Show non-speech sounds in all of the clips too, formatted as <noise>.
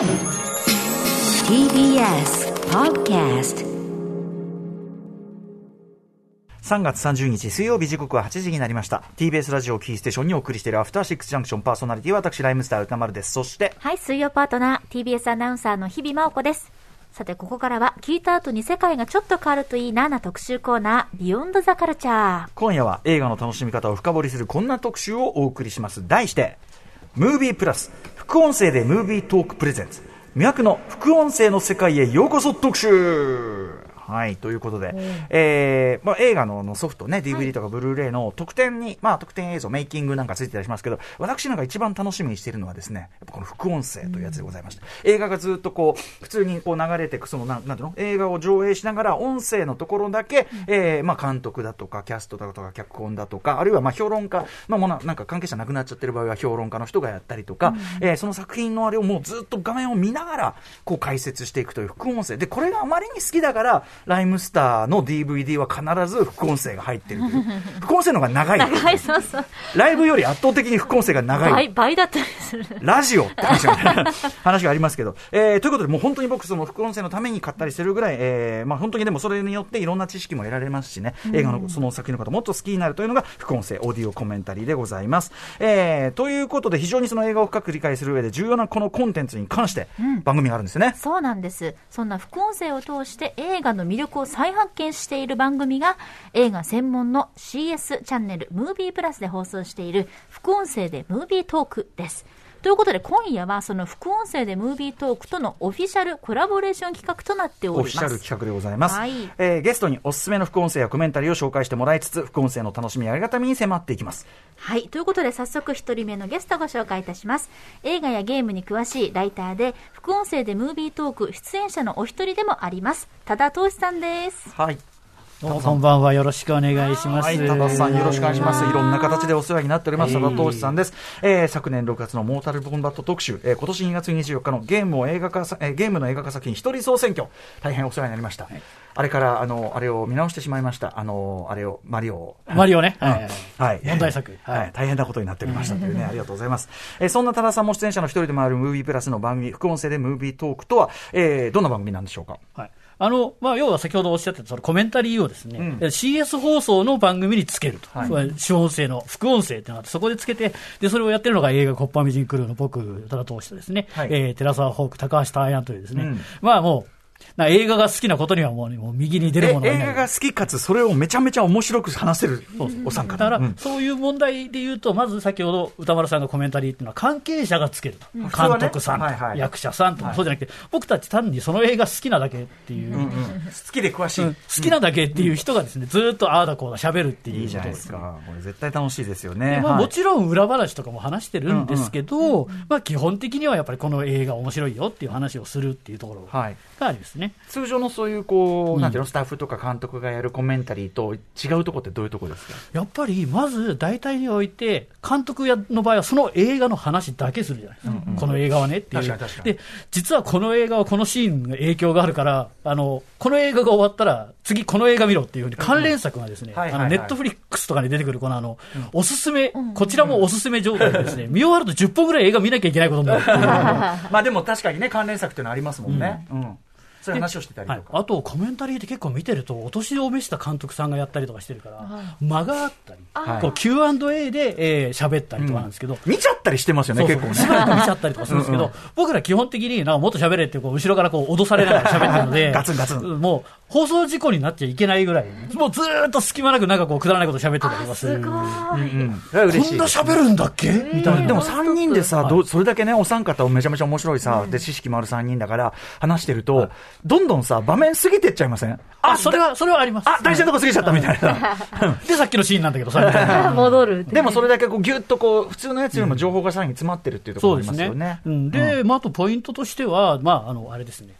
TBS Podcast 3月30日水曜日時刻は8時になりました TBS ラジオキーステーションにお送りしているアフターシックスジャンクションパーソナリティは私ライムスター歌丸ですそしてはい、水曜パートナー、TBS アナウンサーの日々真央子です。さて、ここからは、聞いた後に世界がちょっと変わるといいなな特集コーナー、ビヨンドザカルチャー。今夜は映画の楽しみ方を深掘りするこんな特集をお送りします題してムービープラス副音声でムービートークプレゼンツ魅惑の副音声の世界へようこそ特集。はい、ということで、えーまあ、映画ののソフトね、DVD とかブルーレイの特典に、まあ、特典映像、メイキングなんかついてたりしますけど、私なんか一番楽しみにしているのはですね、やっぱこの副音声というやつでございまして、映画がずっとこう、普通にこう流れていく、その、なんなんていうの？映画を上映しながら、音声のところだけ、えーまあ、監督だとか、キャストだとか、脚本だとか、あるいはまあ評論家、まあ、もうななんか関係者なくなっちゃってる場合は評論家の人がやったりとか、えーその作品のあれをもうずっと画面を見ながら、こう解説していくという副音声。で、これがあまりに好きだから、ライムスターの DVD は必ず副音声が入ってるという。<laughs> 副音声の方が長い。はい、そうそう。ライブより圧倒的に副音声が長い。倍、倍だったりする。ラジオって話が話がありますけど、えーということで、もう本当に僕、その副音声のために買ったりするぐらい、えーまあ、本当にでもそれによっていろんな知識も得られますしね、映画のその作品の方、もっと好きになるというのが副音声、オーディオコメンタリーでございます。えーということで、非常にその映画を深く理解する上で重要なこのコンテンツに関して、番組があるんですよね。そうなんです。そんな副音声を通して映画の魅力を再発見している番組が映画専門の CS チャンネルムービープラスで放送している副音声でムービートークです。ということで今夜はその副音声でムービートークとのオフィシャルコラボレーション企画となっておりオます。フィシャル企画でございます、はいえーゲストにおすすめの副音声やコメンタリーを紹介してもらいつつ、副音声の楽しみやありがたみに迫っていきます。はい。ということで、早速一人目のゲストをご紹介いたします。映画やゲームに詳しいライターで、副音声でムービートーク出演者のお一人でもあります。多田投資さんです。はい。どうもこんばんは。よろしくお願いします。はい、多田さんよろしくお願いします。いろんな形でお世話になっております、多田投資さんです。えー昨年6月のモータルコンバット特集、えー今年2月24日のゲームを映画化さ、えーゲームの映画化作品一人総選挙、大変お世話になりました。あれから、あの、あれを見直してしまいました。あの、あれを、マリオを。マリオね。うんはいはい。問題作はい、はい大変なことになっておりましたというね、<laughs> ありがとうございます。えーそんな多田さんも出演者の一人でもあるムービープラスの番組、副音声でムービートークとは、えーどんな番組なんでしょうか？はい。あの、まあ、要は先ほどおっしゃってた、そのコメンタリーをですね、うん。え CS 放送の番組につけると。はい。主音声の、副音声っていうのがあって、そこでつけて、で、それをやってるのが映画コッパーミジンクルーの僕、ただ通してですね、はい。えー、寺澤ホーク、高橋大安というですね、うん。まあもう、な映画が好きなことにはもう,、ね、もう右に出るえもの。映画が好きかつ、それをめちゃめちゃ面白く話せるお三方。だから、うん。そういう問題で言うと、まず先ほど歌丸さんがコメンタリーっていうのは、関係者がつけると、監督さんはいはい。役者さんとか、はい。そうじゃなくて、僕たち単にその映画好きなだけっていう、好きで詳しい。うん。好きなだけっていう人がですね、ずーっとああだこうだ喋るっていういいじゃないですか。これ絶対楽しいですよね。でまあ、はい。もちろん裏話とかも話してるんですけど、まあ、基本的にはやっぱりこの映画面白いよっていう話をするっていうところはい。がありますね。通常のそういう、こう、うん。なんていうの、スタッフとか監督がやるコメンタリーと違うところってどういうところですか？やっぱりまず大体において、監督やの場合はその映画の話だけするじゃないですか、この映画はねっていう。確かに確かに。で、実はこの映画はこのシーンの影響があるから、あのこの映画が終わったら、次、この映画見ろっていうふうに関連作がですね、ネットフリックスとかに出てくる、このあの、おすすめ、こちらもおすすめ状態でですね、<laughs> 見終わると10本ぐらい映画見なきゃいけないことになるっていう。<laughs> まあでも確かにね、関連作っていうのありますもんね。うん。そういう話をしてたりはい。と、か。あとコメンタリーって結構見てると、お年を召した監督さんがやったりとかしてるから、間があったり、はいこう Q&A で、えー、喋ったりとかなんですけど、見ちゃったりしてますよね、そうそう。結構ね。しばらく見ちゃったりとかするんですけど、うん僕ら基本的になんかもっと喋れってこう後ろからこう脅されながら喋ってるので、<laughs> ガツンガツン。もう放送事故になっちゃいけないぐらい、もうずーっと隙間なくなんかこうくだらないこと喋ってたりとかする。すごい。うん。それは嬉しい。こんな喋るんだっけ？みたいな。でも3人でさ、それだけね、お三方をめちゃめちゃ面白いさ、で、知識もある3人だから、話してると、どんどんさ、場面過ぎてっちゃいません？あ、それは、それはあります。あ、大事なとこ過ぎちゃったみたいな。<laughs> で、さっきのシーンなんだけどさ、<laughs> 戻る。でもそれだけこうギュッとこう、普通のやつよりも情報がさらに詰まってるっていうところそうですねがありますよね。。うんで、まあ、あとポイントとしては、まあ、あの、あれですね。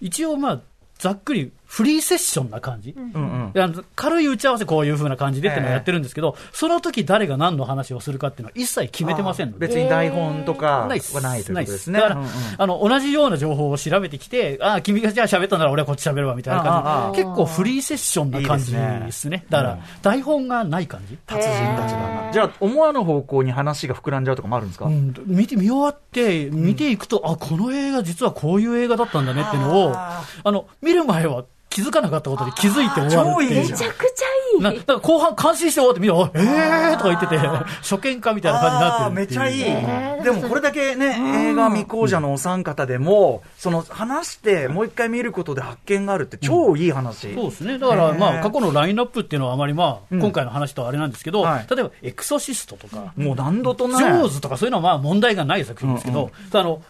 一応、まあ、ざっくりフリーセッションな感じ、うん。うん。軽い打ち合わせ、こういう風な感じでっていうのをやってるんですけど、その時誰が何の話をするかっていうのは一切決めてませんので。別に台本とかはないということですね。だから、うんうん。あの、同じような情報を調べてきて、ああ、君がじゃあ喋ったなら俺はこっち喋るわみたいな感じ。で、結構フリーセッションな感じいいですね。ですね。だから、台本がない感じ。達人たちだな。じゃあ、思わぬ方向に話が膨らんじゃうとかもあるんですか、うん、見て見終わって、見ていくと、あこの映画、実はこういう映画だったんだねっていうのを、あの見る前は気づかなかったことで気づいて終わるっていう。めちゃくちゃいい。なだから後半、感心して終わって、みんな、あえー。とか言ってて、<laughs> 初見かみたいな感じになってるっていう。めちゃいい、えーでもこれだけね、映画未講者のお三方でも、その話して、もう一回見ることで発見があるって、超いい話、そうですね。だから、まあ、過去のラインナップっていうのはあまりまあ、うん。今回の話とはあれなんですけど、はい。例えば、エクソシストとか、もう何度とね、ジョーズとかそういうのはまあ問題がない作品ですけど、あの、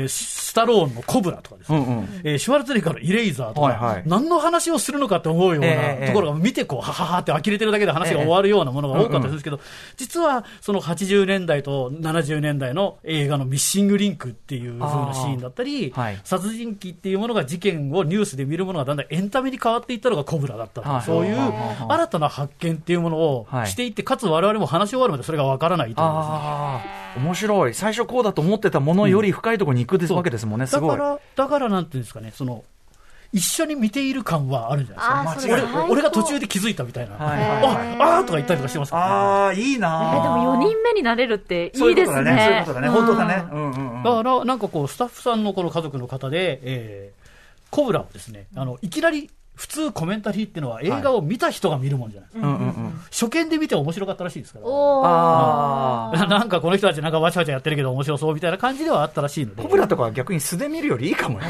えースタローンのコブラとかですね、うんうん。えーシュワルツェネッガーのイレイザーとか、はいはい。何の話をするのかって思うようええなところが見てこう、はははって呆れてるだけで話が終わるようなものが多かったですけど、実はその80年代と70年代の映画のミッシングリンクっていう風なシーンだったり、はい殺人鬼っていうものが事件をニュースで見るものがだんだんエンタメに変わっていったのがコブラだったはいそういう新たな発見っていうものをはいしていって、かつ我々も話し終わるまでそれがわからないというですね面白い、最初こうだと思ってたものより深いところに行くですわけですもんね、すごい。だから、だからなんていうんですかね、その、一緒に見ている感はあるんじゃないですか。俺俺が途中で気づいたみたいな。はいはいああーとか言ったりとかしてますからねああ、いいえなーでも4人目になれるっていそういですことだね、そういうね。ことだね、本当だね。うんうんうんだから、なんかこう、スタッフさんのこの家族の方で、えーコブラをですね、あの、いきなり、普通コメンタリーっていうのは映画を見た人が見るもんじゃないですか。うんうんうん初見で見て面白かったらしいですから。ああ。<laughs> なんかこの人たちなんかわちゃわちゃやってるけど面白そうみたいな感じではあったらしいので。コブラとかは逆に素で見るよりいいかもよ。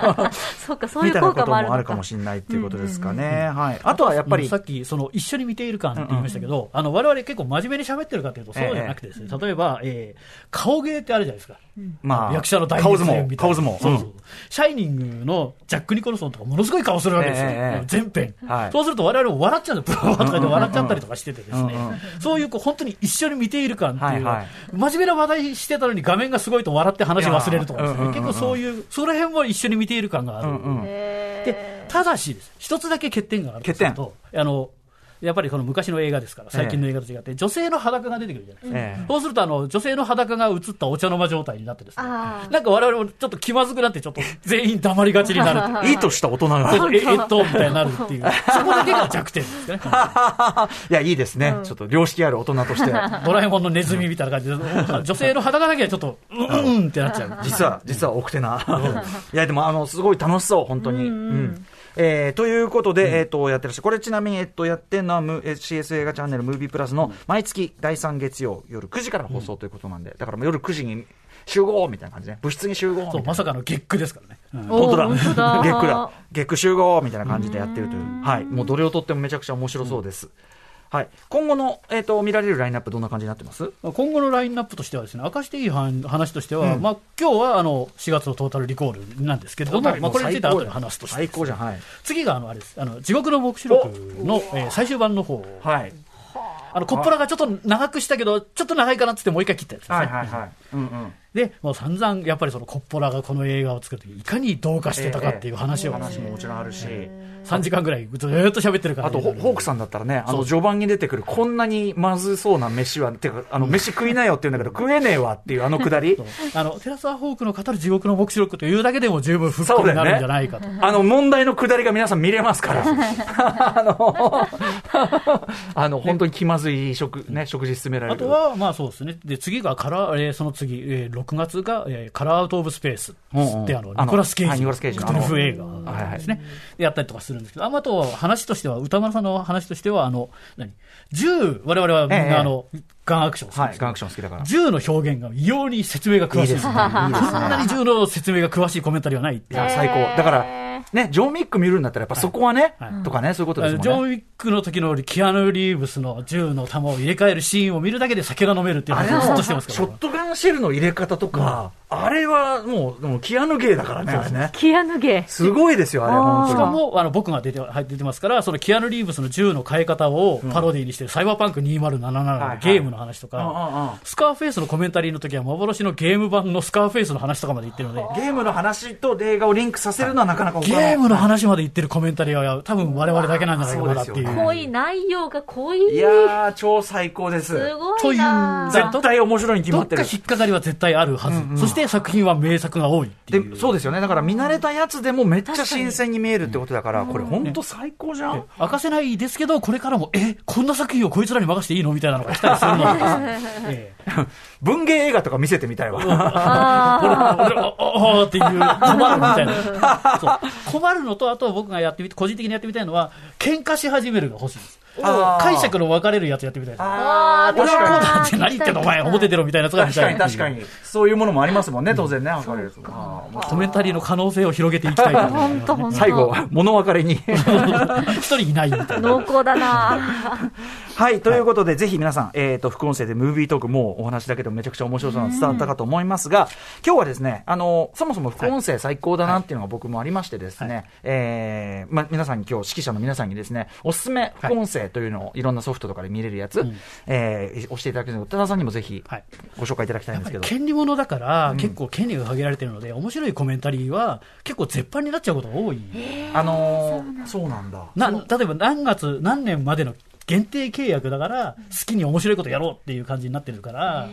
<laughs> そうか、そういうみたいなこと効果もあるかもしれないっていうことですかね。はい。あとはやっぱりさ、っき、その、一緒に見ている感って言いましたけど、あの、我々結構真面目に喋ってるかというと、そうじゃなくてですね、例えば、えー顔芸ってあるじゃないですか。まあ、役者の大顔相撲、顔相撲。そうそう。シャイニングのジャック・ニコルソンとかものすごい顔するわけですよ。ええええ全編、はいそうすると我々も笑っちゃうんですよ。ブワーとかで笑っちゃったりとかしててですね。そういうこう本当に一緒に見ている感っていう、はいはい真面目な話題してたのに画面がすごいと笑って話忘れるとかですね。結構そういう、その辺も一緒に見ている感がある。うんうんで、ただしです、一つだけ欠点があるとすると、あの、やっぱりこの昔の映画ですから、最近の映画と違って、女性の裸が出てくるじゃないですか。ええそうすると、あの、女性の裸が映ったお茶の間状態になってですねなんか我々もちょっと気まずくなって、ちょっと全員黙りがちになるいう。<laughs> いいとした大人が。ええっと、みたいになるっていう。そこだけが弱点ですね。<laughs> いや、いいですね。ちょっと良識ある大人として。<laughs> ドラえもんのネズミみたいな感じで、女性の裸だけはちょっと、うん、うんってなっちゃう。実は、実は奥手な。いや、でも、あの、すごい楽しそう、本当に。うんえーということで、えっ、と、やってらっしゃる。これちなみに、えっ、と、やってるのは、むえ CS 映画チャンネル、ムービープラスの、毎月第3月曜夜9時からの放送ということなんで、だからもう夜9時に集合みたいな感じね。部室に集合みたいそう、なまさかの月句ですからね。うん本当だ。本当だ月句だ。月句集合みたいな感じでやってるという。はい。もうどれをとってもめちゃくちゃ面白そうです。はい。今後の、えっ、と、見られるラインナップどんな感じになってます？今後のラインナップとしてはですね、明かしていい話話としては、まあ今日はあの4月のトータルリコールなんですけれども、まあこれについては後で話すとして、最高じゃん。はい。次があのあれです、あの地獄の黙示録の、えー最終版の方、はい。あのコッポラがちょっと長くしたけど、ちょっと長いかなっつってもう一回切ったやつですね。はいはいはい。うんうん。で、もう散々やっぱりそのコッポラがこの映画を作るとき、いかにどうかしてたかっていう話を、話ももちろんあるし。3時間ぐらいずーっと喋ってるから、あと、ホホークさんだったらね、あの、序盤に出てくる、こんなにまずそうな飯は、てか、あの、飯食いなよって言うんだけど、食えねえわっていうあのくだり。<laughs> あのテラスワホークの語る地獄の黙示録というだけでも十分フックになるんじゃないかと。<laughs> あの、問題のくだりが皆さん見れますから。<laughs> あの、あの、本当に気まずい食、ね、食事進められる。あとは、まあそうですね。で、次がカラー、えーその次、えー6月が、えーカラーアウトオブスペースうんうんって、あの、ニコラス・ケイジのクトゥルフ映はいは画いですね。でやったりとかするんですけど、ああと話としては、歌丸さんの話としては、あの、何？銃、我々はみんええな、あの、ガンアクション好きはい、ガンアクション好きだから。銃の表現が異様に説明が詳しい。いいですね。<laughs> いいですこんなに銃の説明が詳しいコメンタリーはないっていう。いや、最高。だから、ね、ジョン・ミック見るんだったら、やっぱそこはねはい、とかね、そういうことですもんね。ジョン・ウィックの時のキアヌ・リーブスの銃の弾を入れ替えるシーンを見るだけで酒が飲めるっていうあれ話をずっのとしてますから。ショットガンシェルの入れ方とか、あれはもう、もうキアヌゲーだからね、あれね。キアヌゲすごいですよ、あれ、あー本当に。しかも、あの、僕が出て、入ってますから、そのキアヌ・リーブスの銃の変え方をパロディにしてる、サイバーパンク2077のゲームの話とか、スカーフェイスのコメンタリーの時は幻のゲーム版のスカーフェイスの話とかまで言ってるので、ゲームの話と映画をリンクさせるのはなかなかゲームの話まで言ってるコメンタリーは多分我々だけなんじゃないかなっていう。濃い内容が濃い。いやー、超最高です。すごといういな絶対面白いに決どってかまっる。引っかかりは絶対あるはず。そして作品は名作が多いっていう。で、そうですよね。だから見慣れたやつでもめっちゃ新鮮に見えるってことだから、これ本当最高じゃん？明かせないですけど、これからも、え、こんな作品をこいつらに任せていいの？みたいなのが来たりするので、<laughs> ええ文芸映画とか見せてみたいわ。<laughs> あああっていう、困るみたいな。困るのと、あと僕がやってみて、個人的にやってみたいのは、喧嘩し始めるが欲しいです。解釈の分かれるやつやってみたいです。あー、ー確かに。だって何言ってんの？お前、表出ろみたいなやつが見確かにたいっていう確かに。そういうものもありますもんね、当然ね、分かれるコメンタリーの可能性を広げていきたい。最後、物別れに。<laughs> 一人いないみたいな。濃厚だなはい、ということで、ぜひ皆さん、えっ、と、副音声でムービートーク、もうお話だけでもめちゃくちゃ面白そうなの伝わったかと思いますが、今日はですね、あの、そもそも副音声最高だなっていうのが僕もありましてですね、えーま、皆さんに今日、指揮者の皆さんにですね、おすすめ副音声というのをい。ろんなソフトとかで見れるやつ、うん。えー押していただけるので、多田さんにもぜひはい。ご紹介いただきたいんですけど。権利物だから、結構権利が限られてるので、面白いコメンタリーは結構絶版になっちゃうことが多い。あのーそうなんだ。な例えば何月、何年までの限定契約だから、好きに面白いことやろうっていう感じになってるから、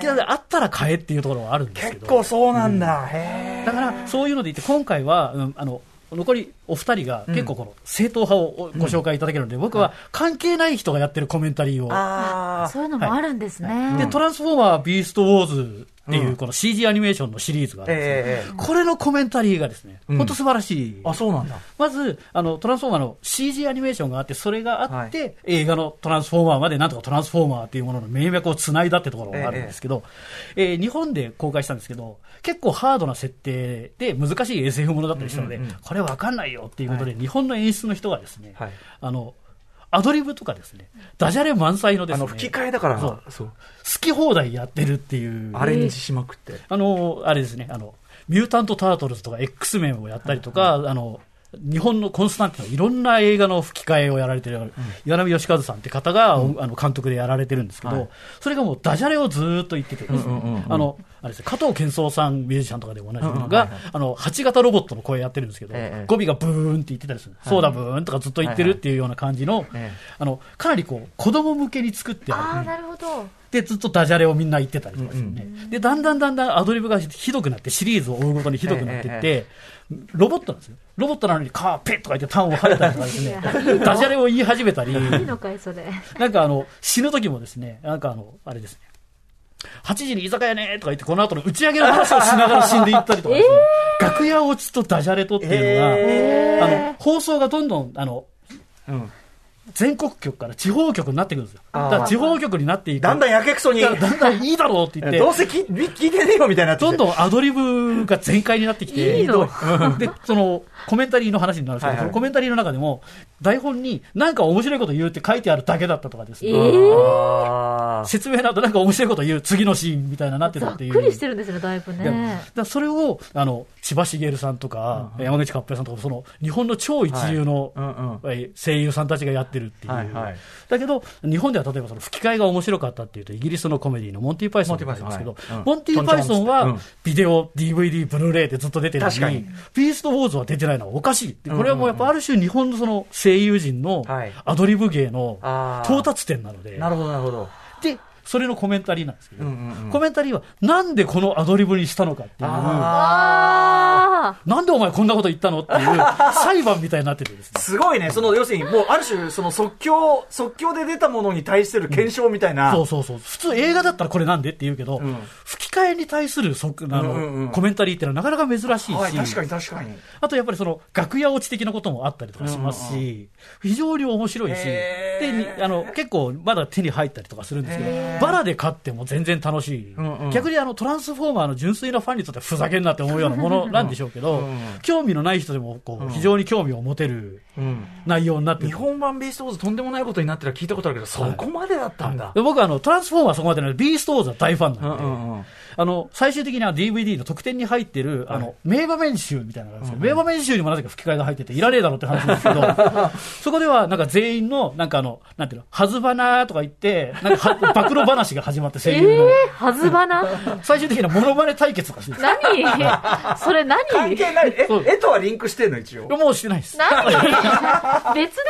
いやあったら買えっていうところはあるんですけど。結構そうなんだ。へーだから、そういうので言って、今回は、うんあの、残りお二人が結構この正統派をご紹介いただけるので、僕は関係ない人がやってるコメンタリーを、あーそういうのもあるんですね。で、トランスフォーマービーストウォーズっていうこの CG アニメーションのシリーズがあるんですよええええ。これのコメンタリーがですね、うん。本当素晴らしい。あ、そうなんだ。まず、あの、トランスフォーマーの CG アニメーションがあって、それがあって、は映画のトランスフォーマーまでなんとかトランスフォーマーっていうものの名脈をつないだってところがあるんですけど、えー日本で公開したんですけど、結構ハードな設定で難しい SF ものだったりしたので、うんうんうん。これわかんないよっていうことで、日本の演出の人がですね、はいあの、アドリブとかですね、ダジャレ満載のですね、あの、吹き替えだから、そうそう。好き放題やってるっていう。アレンジしまくって。あの、あれですね、あの、ミュータント・タートルズとか X メンをやったりとか、あの、日本のコンスタンティンのいろんな映画の吹き替えをやられてる、岩波義和さんって方が、あの監督でやられてるんですけど、はい。それがもうダジャレをずーっと言っててですね、うんうんうんうん。あの、あれですね、加藤健三さん、ミュージシャンとかでも同じみのがうんうんはいはい、あの、8型ロボットの声やってるんですけど、ええ語尾がブーンって言ってたりする。そうだ、ブーンとかずっと言ってるっていうような感じの、ええあの、かなりこう、子供向けに作ってある。ああ、なるほど。で、ずっとダジャレをみんな言ってたりとかですよね。で、だんだんだんだんアドリブがひどくなって、シリーズを追うごとにひどくなっていって、えロボットなんですよ。ロボットなのにカーペッとか言ってターンを跳ねたりとかですね、ダジャレを言い始めたり、いいのかい、それ。なんかあの、死ぬ時もですね、なんかあの、あれですね。8時に居酒屋ねとか言って、この後の打ち上げの話をしながら死んでいったりとかですね、楽屋落ちとダジャレとっていうのが、えあの、放送がどんどん、あの、うん。全国局から地方局になってくるんですよ。だから地方局になっていく。だんだんやけくそに、だだんだんいいだろうって言って、どうせ聞聞いてねえよみたいになどんどんアドリブが全開になってきて、いいの？で、その、コメンタリーの話になるんですけど、はいはいコメンタリーの中でも、台本になんか面白いこと言うって書いてあるだけだったとかですね、えー？説明の後なんか面白いこと言う次のシーンみたいななってたっていう。くりしてるんですよね、だいぶね。らそれを、あの、千葉茂さんとか、山口勝平さんとか、その、日本の超一流の、声優さんたちがやってるっていう。だけど、日本では例えばその吹き替えが面白かったっていうと、イギリスのコメディのモンティ・パイソンとかありますけど、モモンティパイソンはビデオ、DVD、ブルーレイでずっと出てるのに、ビーストウォーズは出てないのはおかしい。これはもうやっぱある種日本のその声優陣のはい。アドリブ芸の到達点なので、なるほど、なるほど。で、それのコメンタリーなんですけど、うんうんうん。コメンタリーはなんでこのアドリブにしたのかっていう、なんでお前こんなこと言ったのっていう <laughs> 裁判みたいになっててですね。すごいね。その、要するに、もう、ある種、その即興、即興で出たものに対する検証みたいな。そうそうそう。普通映画だったらこれなんでって言うけど、うん吹き替えに対するそあの、うんうんうんコメンタリーっていうのはなかなか珍しいし、はい、確かに確かに。あとやっぱりその楽屋落ち的なこともあったりとかしますし、非常に面白いし、へでにあの結構まだ手に入ったりとかするんですけど、バラで買っても全然楽しい、んうん逆にあのトランスフォーマーの純粋なファンにとってはふざけんなって思うようなものなんでしょうけど、興味のない人でもこう非常に興味を持てるうん。内容になってる。日本版ビーストウォーズとんでもないことになってるのは聞いたことあるけど、そこまでだったんだ。で僕はあのトランスフォーマーはそこまでのビーストウォーズは大ファンうなんんで、うんうんあの最終的には DVD の特典に入ってる、あの名場面集みたいなのがあるんですけど、名場面集にもなぜか吹き替えが入ってて、いらねえだろって話なんですけど、<laughs> そこではなんか全員の、なんかあの、なんていうの、はずばなとか言って、なんかは <laughs> 暴露話が始まって、声え優の。ー、はずばな最終的にはモノマネ対決とかしてるんで何？<laughs> それ何？関係ない。えそう、絵とはリンクしてんの、一応。すもうしてないです。何？別で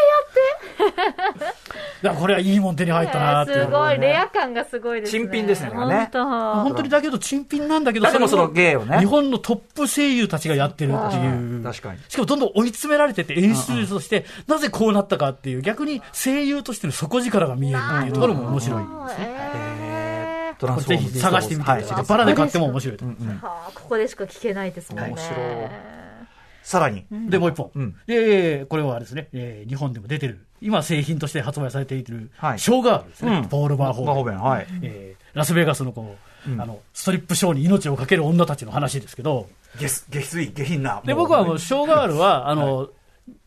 らこれはいいもん手に入ったなやっていう。すごい、レア感がすごいですね。新品ですねだからね本本当にだけど、珍品なんだけど、だけどその芸をね日本のトップ声優たちがやってるっていう。確かに。しかもどんどん追い詰められてて、演出として、なぜこうなったかっていう、逆に声優としての底力が見えるっていうところも面白い。当えトランスフォームぜひ探してみてください。はいバラで買っても面白いと思う。ーはあここでしか聞けないですもんね。面白いさらに。で、もう一本。うんで、これはですね、えー日本でも出てる、今製品として発売されている、はい。ショーガールですね。うん。ポール・バーホーベン。はい。えーラスベガスのこう、うん。あの、ストリップショーに命を懸ける女たちの話ですけど、下水、下品な。で、僕はもう、ショーガールは、あの、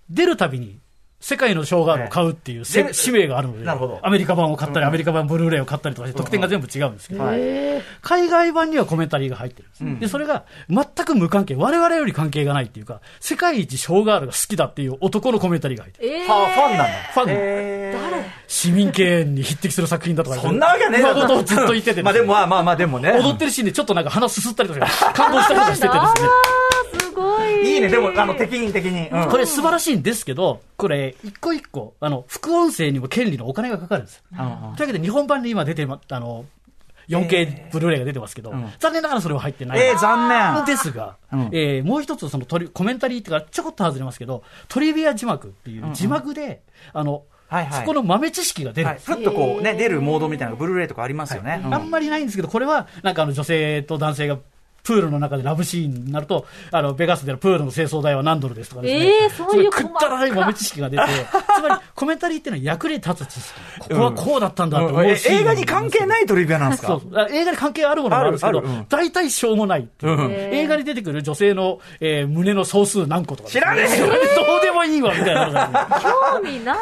出るたびに、世界のショーガールを買うっていう使命があるのでなるほど、アメリカ版を買ったり、アメリカ版ブルーレイを買ったりとかして、特典が全部違うんですけど、はい。海外版にはコメンタリーが入ってるんです、うん。でそれが全く無関係、我々より関係がないっていうか、世界一ショーガールが好きだっていう男のコメンタリーが入ってる。えー。ファンなんだ。ファンえー。市民権に匹敵する作品だとかそんなわけねえだろ。今ことをずっと言ってて、まあでも、まあまあまあ、でもね。踊ってるシーンでちょっとなんか鼻すすったりとか、感動したりとかしててですね。すごい。いいね、でも、あの、敵に敵に。うん。これ素晴らしいんですけど、これ、一個一個、あの、副音声にも権利のお金がかかるんですよ。というわけで、日本版で今出てま、あの、4K ブルーレイが出てますけど、ん残念ながらそれは入ってない。えー、残念。ですが、うんえーもう一つそのトリコメンタリーっていうか、ちょこっと外れますけど、トリビア字幕っていう字幕で、あの、はいはいそこの豆知識が出るんはい。ふっとこうね、出るモードみたいなブルーレイとかありますよね。うんあんまりないんですけど、これは、なんかあの女性と男性がプールの中でラブシーンになると、あの、ベガスでのプールの清掃代は何ドルですとかですね。えーそういうったらい豆知識が出て、つまりコメンタリーっていうのは役に立つ知識。ここはこうだったんだって思えうシーン映画に関係ないトリビアなんですか？そうそう。あ映画に関係あるものもあるんですけどあるある。うん、大体しょうもないっていう。うん。映画に出てくる女性の、えー胸の総数何個とか知らねえよ。<laughs> どうでもいいわ、みたいな興味ない。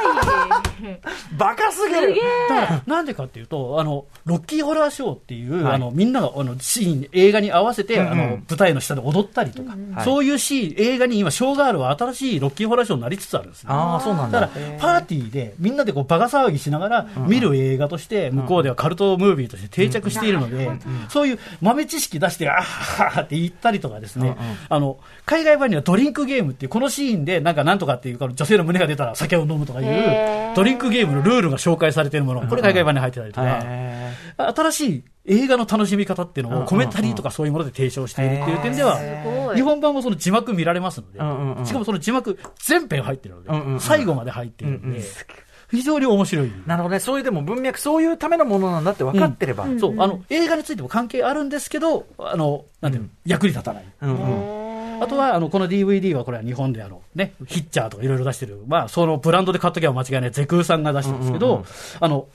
バカすぎる。だからなんでかっていうと、あの、ロッキーホラーショーっていう、はい。あの、みんなが、あの、シーン、映画に合わせて、うんうん。あの、舞台の下で踊ったりとか、はい。そういうシーン、映画に今、ショーガールは新しいロッキーホラーショーになりつつあるんですね。ああ、そうなんだ。だから、パーティーで、みんなでこう、バカ騒ぎしながら、見る映画として、向こうではカルトムービーとして定着しているので、そういう豆知識出して、あははって言ったりとかですね、あの、海外版にはドリンクゲームっていう、このシーンで、なんかなんとかっていう、女性の胸が出たら酒を飲むとかいう、ドリンクゲームのルールが紹介されているもの、これ海外版に入ってたりとか、へ新しい映画の楽しみ方っていうのをコメンタリーとかそういうもので提唱しているっていう点では。日本版もその字幕見られますので、しかもその字幕全編入ってるので、最後まで入っている。ので、非常に面白い。なるほどね。そういうでも文脈、そういうためのものなんだって分かってれば。うん。そう、あの、映画についても関係あるんですけど、あの、なんていうの、役に立たない。うん。あとは、あの、この DVD はこれは日本であの、ね、ヒッチャーとかいろいろ出してる、まあ、そのブランドで買っときゃ間違いない。ゼクーさんが出してるんですけど、あの、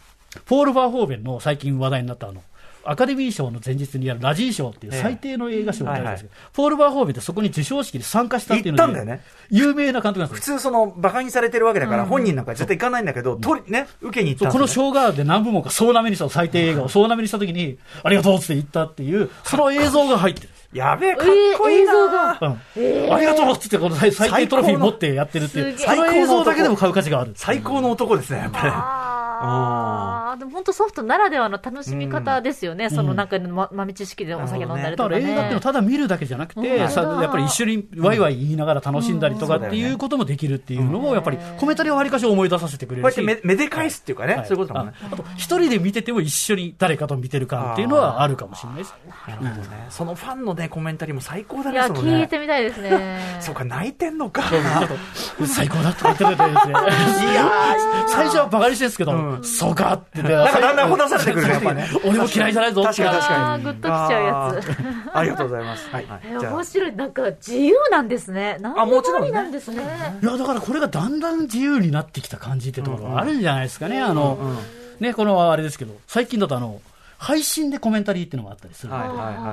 ポール・バーホーベンの最近話題になったあの、アカデミー賞の前日にやるラジー賞っていうええ。最低の映画賞があるんですけど、ポール・バーホーベンってそこに授賞式に参加したっていうので、行ったんだよね。有名な監督なんですよ。普通その、馬鹿にされてるわけだから、本人なんか絶対行かないんだけど、取り、ね、受けに行っそうこのたんですよねショーガールで何部門か総なめにした最低映画を総なめにしたときに、ありがとうって言ったっていう、その映像が入ってる。やべえ、かっこいいえー映像なが。うん。ありがとうっつって、この最最低トロフィー持ってやってるっていう、の映像だけでも買う価値がある。最高の男ですね、やっぱああ、でも本当ソフトならではの楽しみ方ですよね。その中のま豆知識でお酒飲んだりとかね。だから映画っていうのはただ見るだけじゃなくて、うんさやっぱり一緒にワイワイ言いながら楽しんだりとかっていうこともできるっていうのも、やっぱりコメンタリーをわりかし思い出させてくれるし。こうやってめめで返すっていうかね、はいそういうことだもんね。ああと、一人で見てても一緒に誰かと見てる感っていうのはあるかもしれないです。なるほどね。そのファンのね、コメンタリーも最高だね、いや、聞いてみたいですね。<laughs> そうか、泣いてんのか。<laughs> 最高だとか言ってるんですね。<laughs> いや最初はバカにしてるんですけど、うんうんそうかって言って。なんかだんだんほだされてくるね、やっぱね。俺も嫌いじゃないぞって確かに確かに。あーグッときちゃうやつありがとうございます。はい。面白い。なんか自由なんですね。なんあもちろんなんですね。いや、だからこれがだんだん自由になってきた感じってところがあるんじゃないですかね。あの、ね、このあれですけど、最近だとあの、配信でコメンタリーっていうのがあったりする。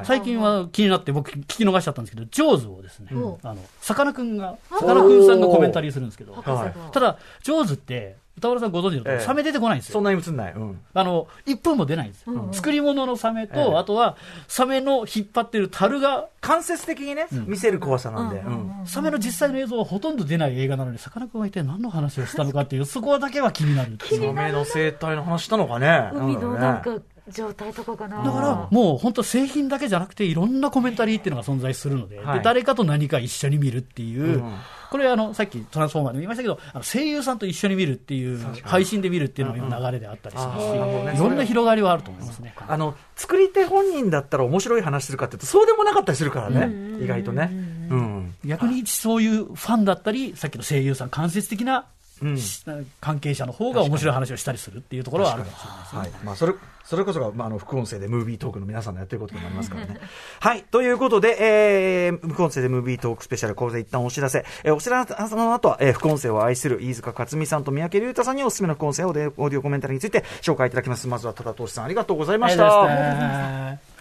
最近は気になって僕聞き逃しちゃったんですけど、ジョーズをですね、うんあの、さかなクンが、さかなクンさんがコメンタリーするんですけど、ただ、ジョーズって、歌丸さんご存知の通り、ええサメ出てこないんですよ。そんなに映んない。うん。あの、1分も出ないんですよ。作り物のサメと、ええあとは、サメの引っ張ってる樽が、間接的にね、見せる怖さなんで。うん。サメの実際の映像はほとんど出ない映画なのに、さかなクンは一体何の話をしたのかっていう、そこだけは気になるっていう。<laughs> サメの生態の話したのかね。海のなんだろうねか状態とかかな。だから、もう本当製品だけじゃなくて、いろんなコメンタリーっていうのが存在するので、はいで誰かと何か一緒に見るっていう、うんこれあの、さっきトランスフォーマーでも言いましたけど、あの声優さんと一緒に見るっていう、配信で見るっていうのが今流れであったりしますし、うんうんいろんな広がりはあると思いますね。あの、作り手本人だったら面白い話するかっていうと、そうでもなかったりするからね。意外とね。うん。逆にそういうファンだったり、さっきの声優さん、間接的な、うんし関係者の方が面白い話をしたりするっていうところはあるかもしれないですね。はい。まあ、それ、それこそが、まあ、あの、副音声でムービートークの皆さんのやってることになりますからね。<laughs> はい。ということで、えー、副音声でムービートークスペシャル、ここで一旦お知らせ。えー、お知らせの後は、えー、副音声を愛する飯塚克美さんと三宅隆太さんにおすすめの副音声をでオーディオコメンタリーについて紹介いただきます。まずは、多田投資さん、ありがとうございました。ありがとうございますね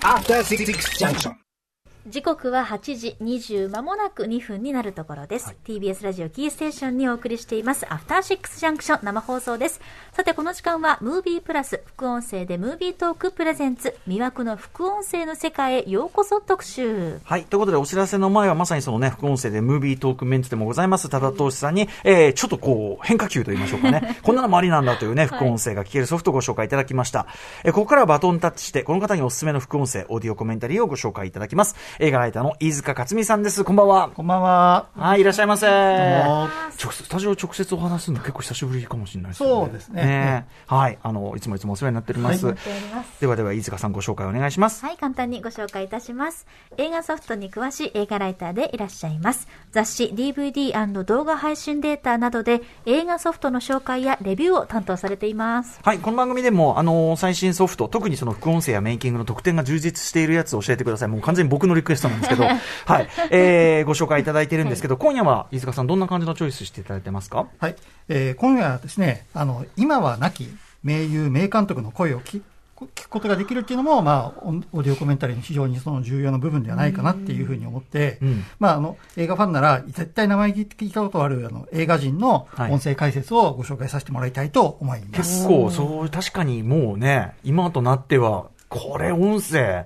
After Six Junction. 時刻は8時20間もなく2分になるところです、TBS ラジオキーステーションにお送りしていますアフターシックスジャンクション生放送ですさてこの時間はムービープラス副音声でムービートークプレゼンツ魅惑の副音声の世界へようこそ特集はい。ということで、お知らせの前はまさにそのね、副音声でムービートークメンツでもございます、多田投資さんに、えー、ちょっとこう、変化球と言いましょうかね。<laughs> こんなのもありなんだというね、副音声が聞けるソフトをご紹介いただきました。えーここからはバトンタッチして、この方におすすめの副音声、オーディオコメンタリーをご紹介いただきます。映画ライターの飯塚克美さんです。こんばんは。こんばんは。はい、いらっしゃいませ。スタジオ直接お話するの結構久しぶりかもしれないですね。そうですねねはい。あの、いつもいつもお世話になっております。やっておりますではでは、飯塚さんご紹介お願いします。はい、簡単にご紹介いたします。映画ソフトに詳しい映画ライターでいらっしゃいます。雑誌 DVD& 動画配信データなどで映画ソフトの紹介やレビューを担当されています。はい、この番組でも、あの最新ソフト、特にその副音声やメイキングの特典が充実しているやつを教えてください。もう完全に僕のリクエストなんですけど、<laughs> はい、えー、ご紹介いただいてるんですけど、今夜は飯塚さん、どんな感じのチョイスしていただいてますか？はい。えー今夜はですね、あの、今は亡き名優、名監督の声を聞聞くことができるっていうのも、まあ、オーディオコメンタリーの非常にその重要な部分ではないかなっていうふうに思って、うん。まあ、あの、映画ファンなら、絶対名前聞いたことある、あの、映画人のはい。音声解説をご紹介させてもらいたいと思います。結構、そう、確かにもうね、今となっては、これ音声、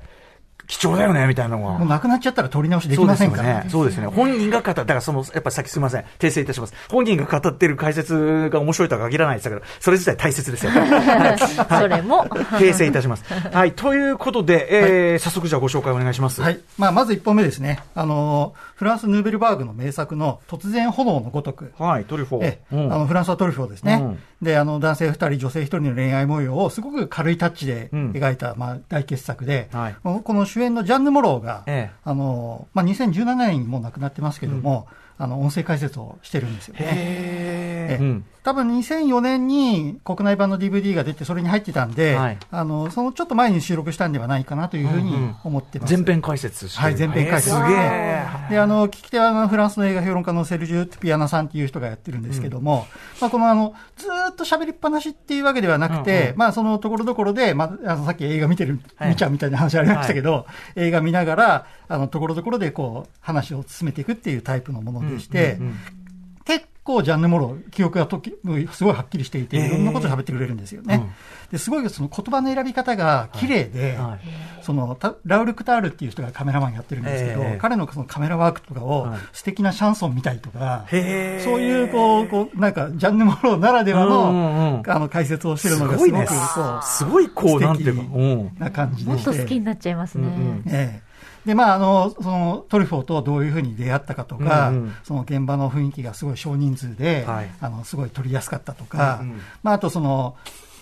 貴重だよね、みたいなのが。もうなくなっちゃったら取り直しできませんから。ね。そうですね。本人が語った、だからその、やっぱり先すみません。訂正いたします。本人が語ってる解説が面白いとは限らないですけど、それ自体大切ですよ。<laughs> はいそれも。訂正いたします。<laughs> はい。ということで、えー早速じゃあご紹介お願いします。はい。まあ、まず一本目ですね。あの、フランス・ヌーベルバーグの名作の突然炎のごとく。はい。トリュフォー。ええうんあのフランスはトリュフォーですね、うんであの男性2人、女性1人の恋愛模様をすごく軽いタッチでうん描いた、まあ、大傑作で、はいこの主演のジャンヌ・モローが、ええあのまあ、2017年にもう亡くなってますけども、あの音声解説をしてるんですよね。へええーうん。多分2004年に国内版の DVD が出て、それに入ってたんで、はい。あのそのちょっと前に収録したんではないかなというふうに思ってます。全編解説してる。はい全編解説。えーすげえ。で、あの、聞き手はあのフランスの映画評論家のセルジュ・トゥピアナさんっていう人がやってるんですけども、まあ、このあの、ずーっと喋りっぱなしっていうわけではなくて、うんうん。まあ、そのところどころで、まあ、あの、さっき映画見てる、はい。見ちゃうみたいな話ありましたけど、映画見ながら、あの、ところどころでこう、話を進めていくっていうタイプのものでして、うんうん結構ジャンヌ・モロー、記憶がときすごいはっきりしていて、いろんなこと喋ってくれるんですよね。うん。ですごいその言葉の選び方が綺麗で、はい。そのたラウル・クタールっていう人がカメラマンやってるんですけど、ええ彼のそのカメラワークとかをはい。素敵なシャンソンみたいとか、そういうこうこうなんかジャンヌ・モローならではうんの,、うんうん。あの解説をしてるのがすごいねすごくこうすごいこう、なんていうか、素うん。な感じもっでして。と好きになっちゃいますね。ええで、まあ、あの、そのトリュフォーとどういうふうに出会ったかとか、うんうんその現場の雰囲気がすごい少人数で、はいあの、すごい撮りやすかったとか、うんうんまあ、あとその、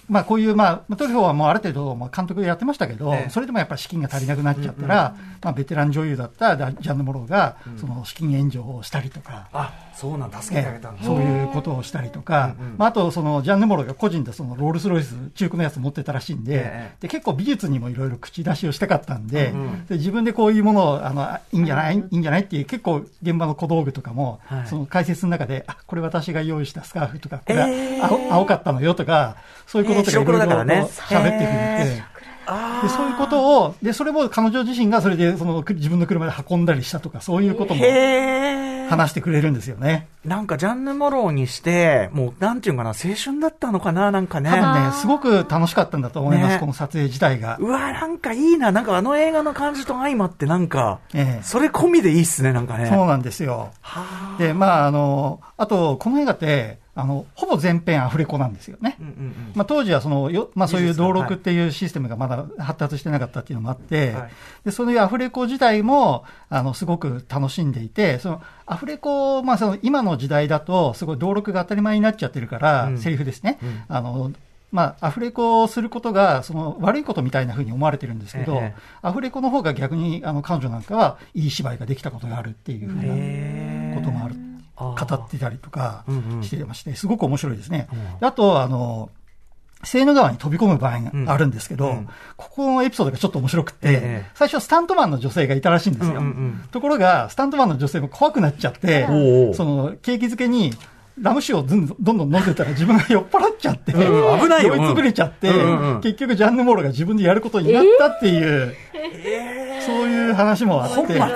まあ、こういう、まあ、トリュフォーはもうある程度、まあ、監督でやってましたけど、ええそれでもやっぱり資金が足りなくなっちゃったら、まあ、ベテラン女優だったジャンヌ・モローが、その資金援助をしたりとか。あそうなん助けてあげたんだ、そういうことをしたりとか、うんうん。まあ、あとそのジャンヌ・モローが個人でそのロールス・ロイス中古のやつ持ってたらしいんで,、ええ。で結構美術にもいろいろ口出しをしたかったんで,、うんうん。で自分でこういうものをあのあいいんじゃない、いい。んじゃないっていう結構現場の小道具とかも、はい。その解説の中であこれ私が用意したスカーフとかこれはえ。え青,、青かったのよとかそういうこととかいろいろ喋ってくれて。えでそういうことを、で、それも彼女自身がそれで、その、く自分の車で運んだりしたとか、そういうことも話してくれるんですよね。なんかジャンヌ・モローにしてもうなんていうのかな青春だったのかななんかね。多分ね、すごく楽しかったんだと思います、ね。この撮影自体が。うわなんかいいな。なんかあの映画の感じと相まってなんか、ええ。それ込みでいいっすねなんかね。そうなんですよ。で、まあ、あの、あと、この映画って、あの、ほぼ全編アフレコなんですよね。うんうんうん。まあ、当時はそのよ、まあ、そういう登録っていうシステムがまだ発達してなかったっていうのもあって、はい。でそういうアフレコ自体もあのすごく楽しんでいて、そのアフレコ、まあ、その今の時代だと、すごい登録が当たり前になっちゃってるから、うん。セリフですね、うん。あのまあ、アフレコをすることがその悪いことみたいなふうに思われてるんですけど、ええ。アフレコの方が逆にあの彼女なんかはいい芝居ができたことがあるっていうふうなこともある。あー。語ってたりとかしてまして、すごく面白いですね。うん。であと、あの、セーヌ川に飛び込む場合があるんですけど、うん。うんここのエピソードがちょっと面白くて、ええ。最初スタントマンの女性がいたらしいんですよ。うんうんうん。ところが、スタントマンの女性も怖くなっちゃって、その、景気づけに、ラム酒をずんどんどん飲んでたら自分が酔っ払っちゃって、うん危ないよ。酔いつぶれちゃって、うんうんうん。結局ジャンヌ・モーロが自分でやることになったっていう、そういう話もあって、本末転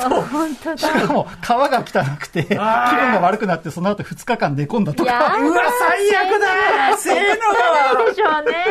倒。本当しかも、皮が汚くて、気分が悪くなって、その後2日間寝込んだとやか、うわ最悪だ。せーの川でしょうね。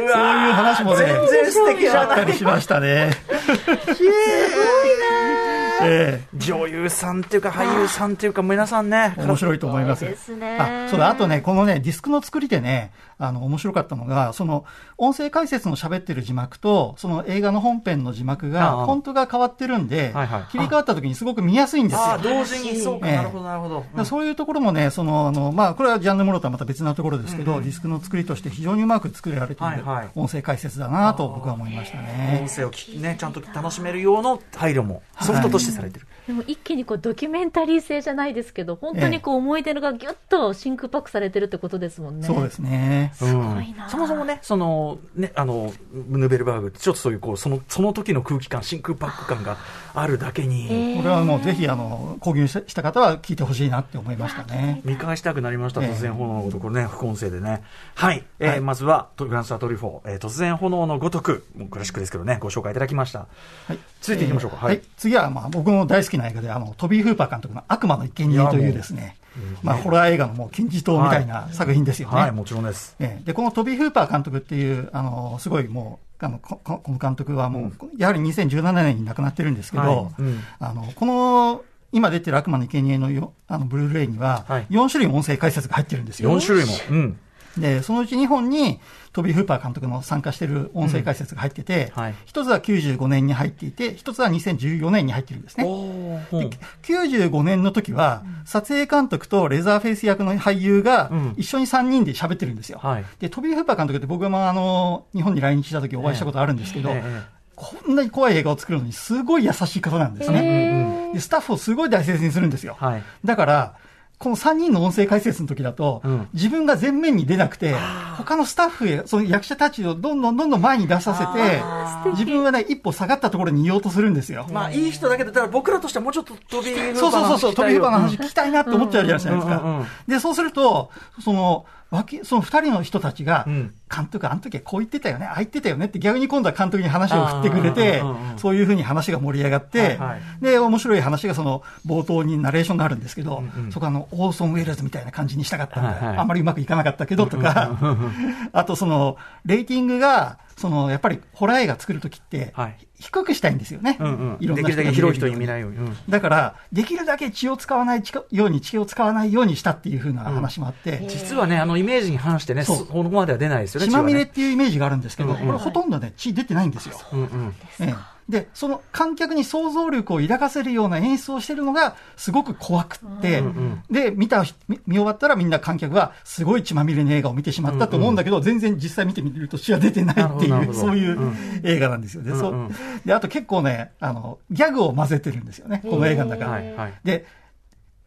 うわそういう話もね、全然素敵じゃない。あったりしましたね。<laughs> え女優さんっていうか俳優さんっていうか皆さんね。え面白いと思います。そうですね。あ、そうだ、あとね、このね、ディスクの作りでね、あの、面白かったのが、その、音声解説の喋ってる字幕と、その映画の本編の字幕が、フォントが変わってるんではいはい、切り替わった時にすごく見やすいんですよ。ああ同時に。そうかええなるほどなるほど。そういうところもね、その、あの、まあ、これはジャンヌ・モロとはまた別なところですけど、ディスクの作りとして非常にうまく作られているはいはい。音声解説だなと僕は思いましたね。音。声を聞きねちゃんと楽しめる用の配慮もソフトとしてされてるでも一気にこうドキュメンタリー性じゃないですけど、本当にこう思い出のがぎゅっと真空パックされてるってことですもんね。そうですね。すごいな。そもそもね、その、ね、あの、ヌベルバーグってちょっとそういう、こう、その、その時の空気感、真空パック感があるだけに、えーこれはもうぜひ、あの、購入した方は聞いてほしいなって思いましたね。見返したくなりました、ええ突然炎のごとく、これね、副音声でね。はい。えーはいまずは、とフランソワ・トリュフォー、えー突然炎のごとく、もうクラシックですけどね、ご紹介いただきました。はい。続いていきましょうか。えーはい。次は、まあ、僕の大好きな映画で、あの、トビー・フーパー監督の悪魔のいけにえというですね、まあ、ホラー映画のもう金字塔みたいな作品ですよね。はい、もちろんです。ええで、このトビー・フーパー監督っていう、あの、すごいもう、あの、こここの監督はもう、やはり2017年に亡くなってるんですけど、はいうんあの、この、今出てる悪魔のいけにえのよあのブルーレイにははい、4種類音声解説が入ってるんですよ。4種類も。うん。で、そのうち2本に、トビー・フーパー監督の参加している音声解説が入ってて、うんはい一つは95年に入っていて、一つは2014年に入ってるんですね。おーで95年の時は、撮影監督とレザーフェイス役の俳優がうん一緒に3人で喋ってるんですよ。はいで、トビー・フーパー監督って僕もあの、日本に来日した時お会いしたことあるんですけど、ええええこんなに怖い映画を作るのにすごい優しい方なんですね。で、スタッフをすごい大切にするんですよ。はいだから、この3人の音声解説の時だと、うん。自分が前面に出なくて、他のスタッフへ、その役者たちをどんどんどんどん前に出させて、自分はね、一歩下がったところにいようとするんですよ。まあ、いい人だけど、だから僕らとしてはもうちょっと飛びそうそうそうそう、飛び飛の話聞きたいなって思っちゃうじゃないですか。で、そうすると、その、その二人の人たちが、うん。監督、あの時はこう言ってたよね、ああ言ってたよねって逆に今度は監督に話を振ってくれてそういうふうに話が盛り上がって、で、面白い話がその冒頭にナレーションがあるんですけど、そこはあの、オーソン・ウェルズみたいな感じにしたかったんだ、はいはい。あんまりうまくいかなかったけどとか、<laughs> あとその、レーティングが、その、やっぱりホラー映画作るときってはい、低くしたいんですよね。うんうん。いろんなできるだけが広い人に見ないように。うんだから、できるだけ血を使わないように、血を使わないようにしたっていうふうな話もあって、実はね、あのイメージに反してね、そここまでは出ないですよね。血まみれっ血ていうイメージがあるんですけど、うんうんこれほとんどね、血出てないんですよ。うんうん。ええで、その観客に想像力を抱かせるような演出をしてるのが、すごく怖くって、で、見た、見見終わったらみんな観客は、すごい血まみれの映画を見てしまったと思うんだけど、全然実際見てみると血は出てないっていう、<laughs> そういう映画なんですよね。そううん。う。んで、あと結構ね、あの、ギャグを混ぜてるんですよね、この映画の中。はいはい。で、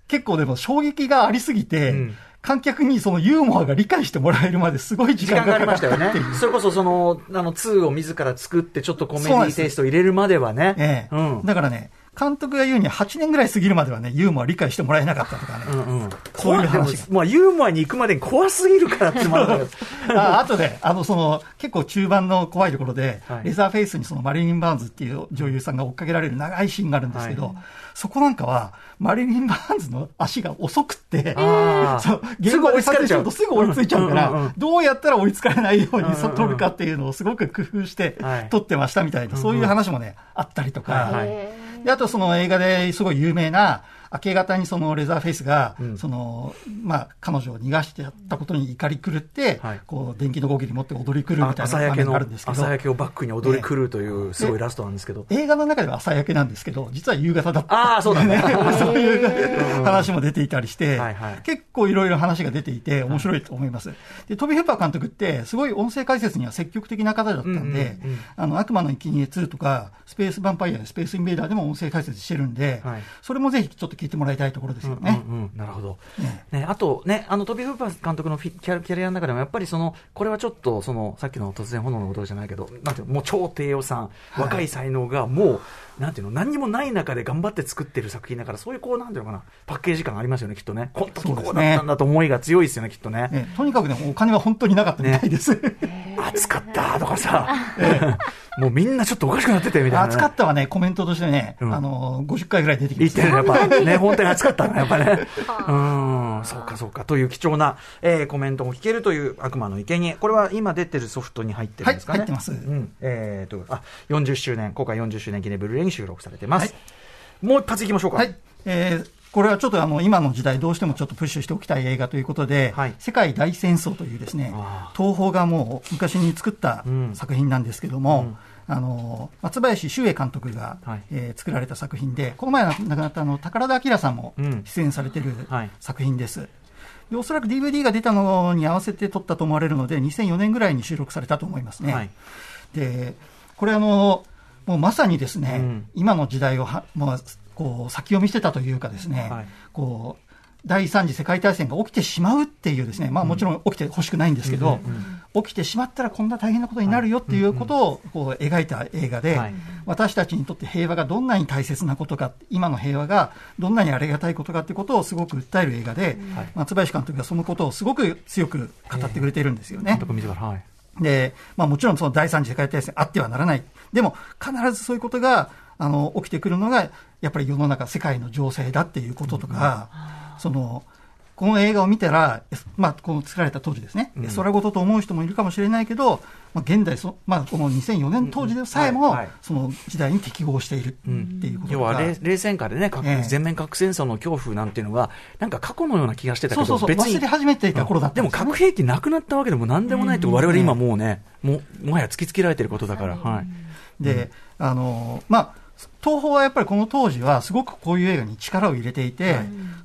結構でも衝撃がありすぎて、うん観客にそのユーモアが理解してもらえるまですごい時時間がかかりましたよね。それこそその、あの、2を自ら作って、ちょっとコメディテイストを入れるまではね。ええうん。だからね、監督が言うには8年ぐらい過ぎるまではね、ユーモア理解してもらえなかったとかね。うんうん。そういう話まあ、ユーモアに行くまでに怖すぎるからってのもあ <laughs> ああとで、あの、その、結構中盤の怖いところで、はいレザーフェイスにそのマリリン・バーンズっていう女優さんが追っかけられる長いシーンがあるんですけど、はそこなんかは、マリリン・バーンズの足が遅くって、そう、現場で撮影するとすぐ追いついちゃうから、どうやったら追いつかれないように撮るかっていうのをすごく工夫してはい。撮ってましたみたいな、そういう話もね、あったりとか、で、あとその映画ですごい有名な、明け方にそのレザーフェイスが、うん。その、まあ、彼女を逃がしてやったことに怒り狂って、はい。こう、電気のゴキリ持って踊り狂うみあたいな場面が朝焼けのあるんですけど。朝、焼けをバックに踊り狂うというすごいラストなんですけど。映画の中では朝焼けなんですけど、実は夕方だった。ああ、そうだね。<laughs> そういう話も出ていたりして、はいはい。結構いろいろ話が出ていて、面白いと思います。で、トビー・ヘッパー監督って、すごい音声解説には積極的な方だったんで、うんうんうん。あの、悪魔の生贄2とか、スペース・ヴァンパイアやスペース・インベーダーでも音声解説してるんで、はい。それもぜひちょっと聞いてもらいたいところですよね。うんうんうんなるほど。ねね、あとね、あの、トビー・フーパー監督のフィキャキャリアの中でも、やっぱりその、これはちょっと、その、さっきの突然炎のことじゃないけど、なんていうの、もう超低予算、はい若い才能が、もう、なんていうの、何にもない中で頑張って作ってる作品だから、そういうこう、なんていうのかな、パッケージ感ありますよね、きっとね。この時こうだったんだと思いが強いですよね、きっとね。ねとにかくね、お金は本当になかったみたいです。暑かったとかさ、もうみんなちょっとおかしくなってて、みたいな、ね。暑かったはね、コメントとしてね、うん。あの、50回ぐらい出てきま言っしてたるね、やっぱ。ね、本当に暑かったね、やっぱね。うん、そうかそうか、という貴重な、えーコメントも聞けるという悪魔の生贄これは今出てるソフトに入ってるんですかね。はい入ってます。うん、えーと、あ、40周年、今回40周年記念ブルーレイに収録されてます。はいもう一発いきましょうか。はい。えーこれはちょっとあの、今の時代どうしてもちょっとプッシュしておきたい映画ということで、はい世界大戦争というですねあ、東宝がもう昔に作ったうん作品なんですけども、あの、松林修英監督が、はいえー作られた作品で、この前亡くなったあの、宝田明さんもうん出演されてるはい作品です。でおそらく DVD が出たのに合わせて撮ったと思われるので、2004年ぐらいに収録されたと思いますね。はいで、これあの、もうまさにですね、うん。今の時代をは、もう、こう、先読みしてたというかですね、はい。こう、第三次世界大戦が起きてしまうっていうですね、まあもちろん起きてほしくないんですけど、起きてしまったらこんな大変なことになるよっていうことをこう描いた映画で、はい。私たちにとって平和がどんなに大切なことか、今の平和がどんなにありがたいことかってことをすごく訴える映画で、松林監督がそのことをすごく強く語ってくれているんですよね。監督自ら、はい。で、まあもちろんその第三次世界大戦あってはならない。でも必ずそういうことが、あの、起きてくるのが、やっぱり世の中、世界の情勢だっていうこととか、その、この映画を見たら、えまあ、この作られた当時ですね、うん。空事と思う人もいるかもしれないけど、まあ、現代そ、まあ、この2004年当時でさえもその時代に適合しているっていうこと要とか、は冷冷戦下でね、全面核戦争の恐怖なんていうのが、なんか過去のような気がしてたけど、そうそうそう、別に忘れ始めていた頃だったでね。核兵器なくなったわけでもなんでもないって、我々今もうね、もうもはや突きつけられてることだから、はい。で、あの、まあ、東宝はやっぱりこの当時はすごくこういう映画に力を入れていて、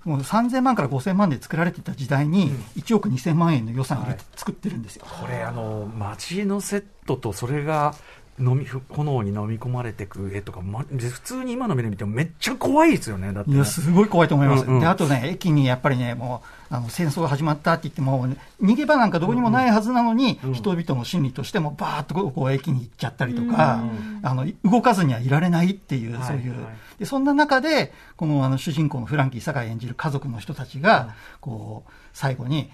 もう3000万から5000万で作られていた時代に1億2000万円の予算を入れて作ってるんですよ。これ、あの、街のセットと、それが、飲み、炎に飲み込まれていく絵とか、ま、普通に今の目で見てもめっちゃ怖いですよね、だって、ね。いや、すごい怖いと思います。うんうんで、あとね、駅にやっぱりね、もう、あの、戦争が始まったって言っても、逃げ場なんかどこにもないはずなのに、うん人々の心理としても、バーっとこう駅に行っちゃったりとか、あの、動かずにはいられないっていう、はいそういう、はい。で、そんな中で、このあの主人公のフランキー堺演じる家族の人たちが、こう、最後に、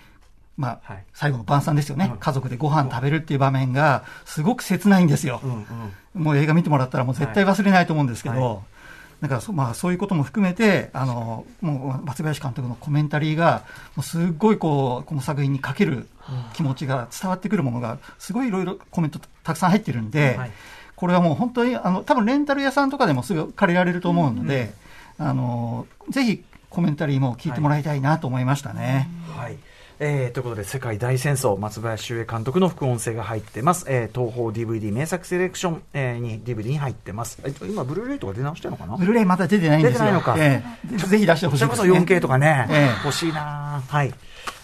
まあ、はい。最後の晩餐ですよね、うん。家族でご飯食べるっていう場面が、すごく切ないんですよ。うんうん。もう映画見てもらったらもう絶対忘れないと思うんですけど、はいだからそ,、まあ、そういうことも含めて、あのもう松林監督のコメンタリーが、もうすっごいこうこの作品にかける気持ちが伝わってくるものが、すごいいろいろコメントたくさん入ってるんで、はいこれはもう本当に、あの多分レンタル屋さんとかでもすぐ借りられると思うので、あのぜひコメンタリーも聞いてもらいたいなと思いましたね。はい。えーということで、世界大戦争、松林修英監督の副音声が入ってます。えー東宝 DVD 名作セレクション、えーに DVD に入ってます。え今、ブルーレイとか出直してるのかな？ブルーレイまだ出てないんですよ。出てないのかええぜひ出してほしいそれこそです、ね。4K とかね、ええ欲しいなはい。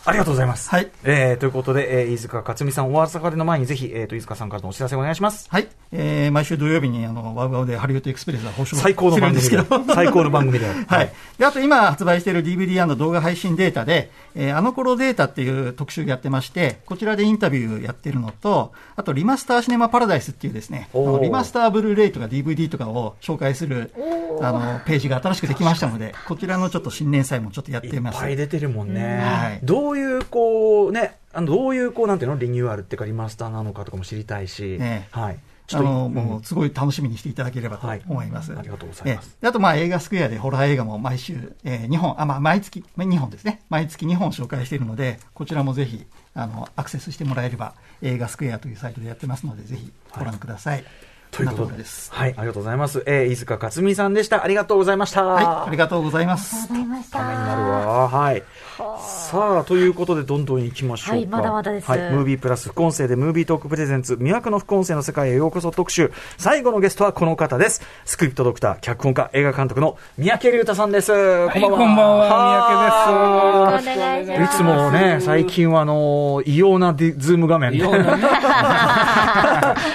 ありがとうございます。はいえーということで、えー飯塚克美さん、お別れの前にぜひ、えーと、飯塚さんからのお知らせお願いします。はい。えー毎週土曜日に、あの、ワウワウでハリウッドエクスプレスが放送最高の番組で。最高の番組である <laughs> はい。で、あと今発売している DVD& 動画配信データで、えーあの頃データっていう特集やってまして、こちらでインタビューやってるのと、あとリマスターシネマパラダイスっていうですね、リマスターブルーレイとか DVD とかを紹介する、あの、ページが新しくできましたので、こちらのちょっと新年祭もちょっとやっていっいます。ぱい出てるもんね。はいどういう、こう、ね、あの、どういう、こう、なんていうの？リニューアルっていうか、リマスターなのかとかも知りたいし、ねはい。ちょっと、あの、うんもう、すごい楽しみにしていただければとはい思います。ありがとうございますあと、まあ、映画スクエアでホラー映画も毎週、えー、2本、あ、まあ、毎月、2本ですね。毎月2本紹介しているので、こちらもぜひ、あの、アクセスしてもらえれば、映画スクエアというサイトでやってますので、ぜひご覧ください。ということでです。はい、ありがとうございます。えー、飯塚克美さんでした。ありがとうございました。はい、ありがとうございます。た。ためになるわ。はい。さあ、ということで、どんどん行きましょうか。はいまだまだですはい。ムービープラス副音声でムービートークプレゼンツ、魅惑の副音声の世界へようこそ特集。最後のゲストはこの方です。スクリプトドクター、脚本家、映画監督の三宅隆太さんです。こんばんは。こんばんはは三宅ですお願いしますいつもね、最近はあの、異様なディズーム画面で、<laughs>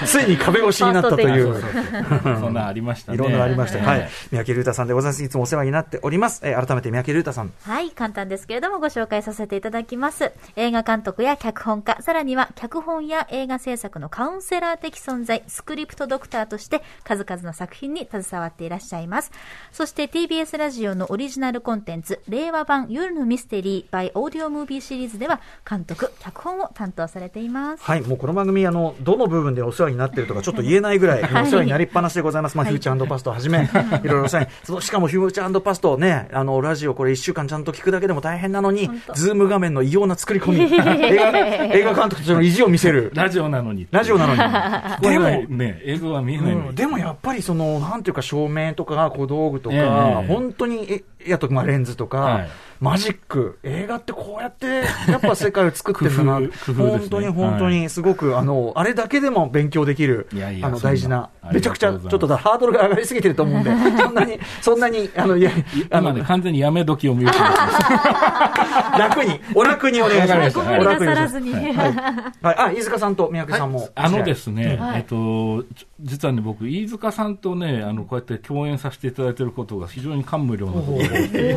ついに壁越しになったという。<laughs> そんなんありましたね。いろんなのありました。はいえ。三宅隆太さんでございます。いつもお世話になっております。えー改めて三宅隆太さん。はい、簡単ですけれどもご紹介させていただきます。映画監督や脚本家、さらには脚本や映画制作のカウンセラー的存在、スクリプトドクターとして数々の作品に携わっていらっしゃいます。そして TBS ラジオのオリジナルコンテンツ、令和版夜のミステリー by オーディオムービーシリーズでは監督、脚本を担当されています。はい、もうこの番組、あの、どの部分でお世話になってるとか、ちょっと言えないぐらい、お世話になりっぱなしでございます。まあ、はいフューチャーパストをはじめ、い。ろいろお世話に、そのしかもフューチャーパストね、あの、ラジオこれ一週間ちゃんと聞くだけでも大変なのにズーム画面の異様な作り込み、映画、映画監督としての意地を見せる。ラジオなのに。ラジオなのに。聞こえない。ね、映像は見えないでもやっぱりその、なんていうか、照明とか小道具とか、ええ。本当に、えいやと、まあ、レンズとか、はいマジック、映画ってこうやって、やっぱ世界を作ってるんだな、<laughs> ね。本当に本当にすごく、あの、あれだけでも勉強できる、いやいやあの、大事なめちゃくちゃ、ちょっとだハードルが上がりすぎてると思うんで、<laughs> そんなに、そんなに、あの、いや、あの今ね、、完全にやめ時を見ようと思ってます。<laughs> 楽に、お楽にお願いします。お楽に。お願い。はい、あ、飯塚さんと三宅さんも。あのですね、はい。えっと、ち実はね、僕、飯塚さんとね、あの、こうやって共演させていただいていることが非常に感無量なことで、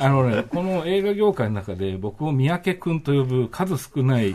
あのね、この映画業界の中で僕を三宅君と呼ぶ数少ない、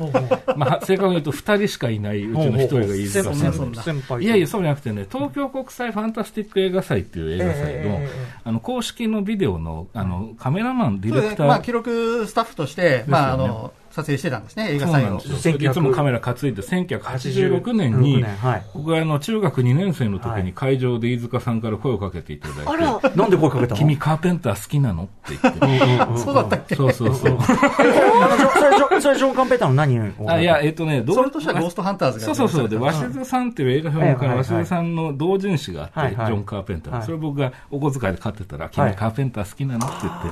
まあ、正確に言うと二人しかいないうちの一人が飯塚さん先で輩。先輩。いやいや、そうじゃなくてね、東京国際ファンタスティック映画祭っていう映画祭の、えあの、公式のビデオの、あの、カメラマン、ディレクター、まあ、記録スタッフとして、まあ、あの、撮影してたんですね、映そ画祭を。うなんですよ。1900いつもカメラ担いで、1986年に、86年はい。僕があの中学2年生の時はいに会場で飯塚さんから声をかけていただいて、あら、なんで声かけたの？君カーペンター好きなの？って言って、そうだったっけ？そうそうそう。<laughs> それ、ジョン・カンペーターの何を？あいや、えっとね、どうそれとしてはゴーストハンターズがそうそうそう。で、鷲津さんっていう映画評論家のはいはいはい。鷲津さんの同人誌があって、はいはいジョン・カーペンター。はいそれを僕がお小遣いで買ってたら、はい。君カーペンター好きなの？って言って、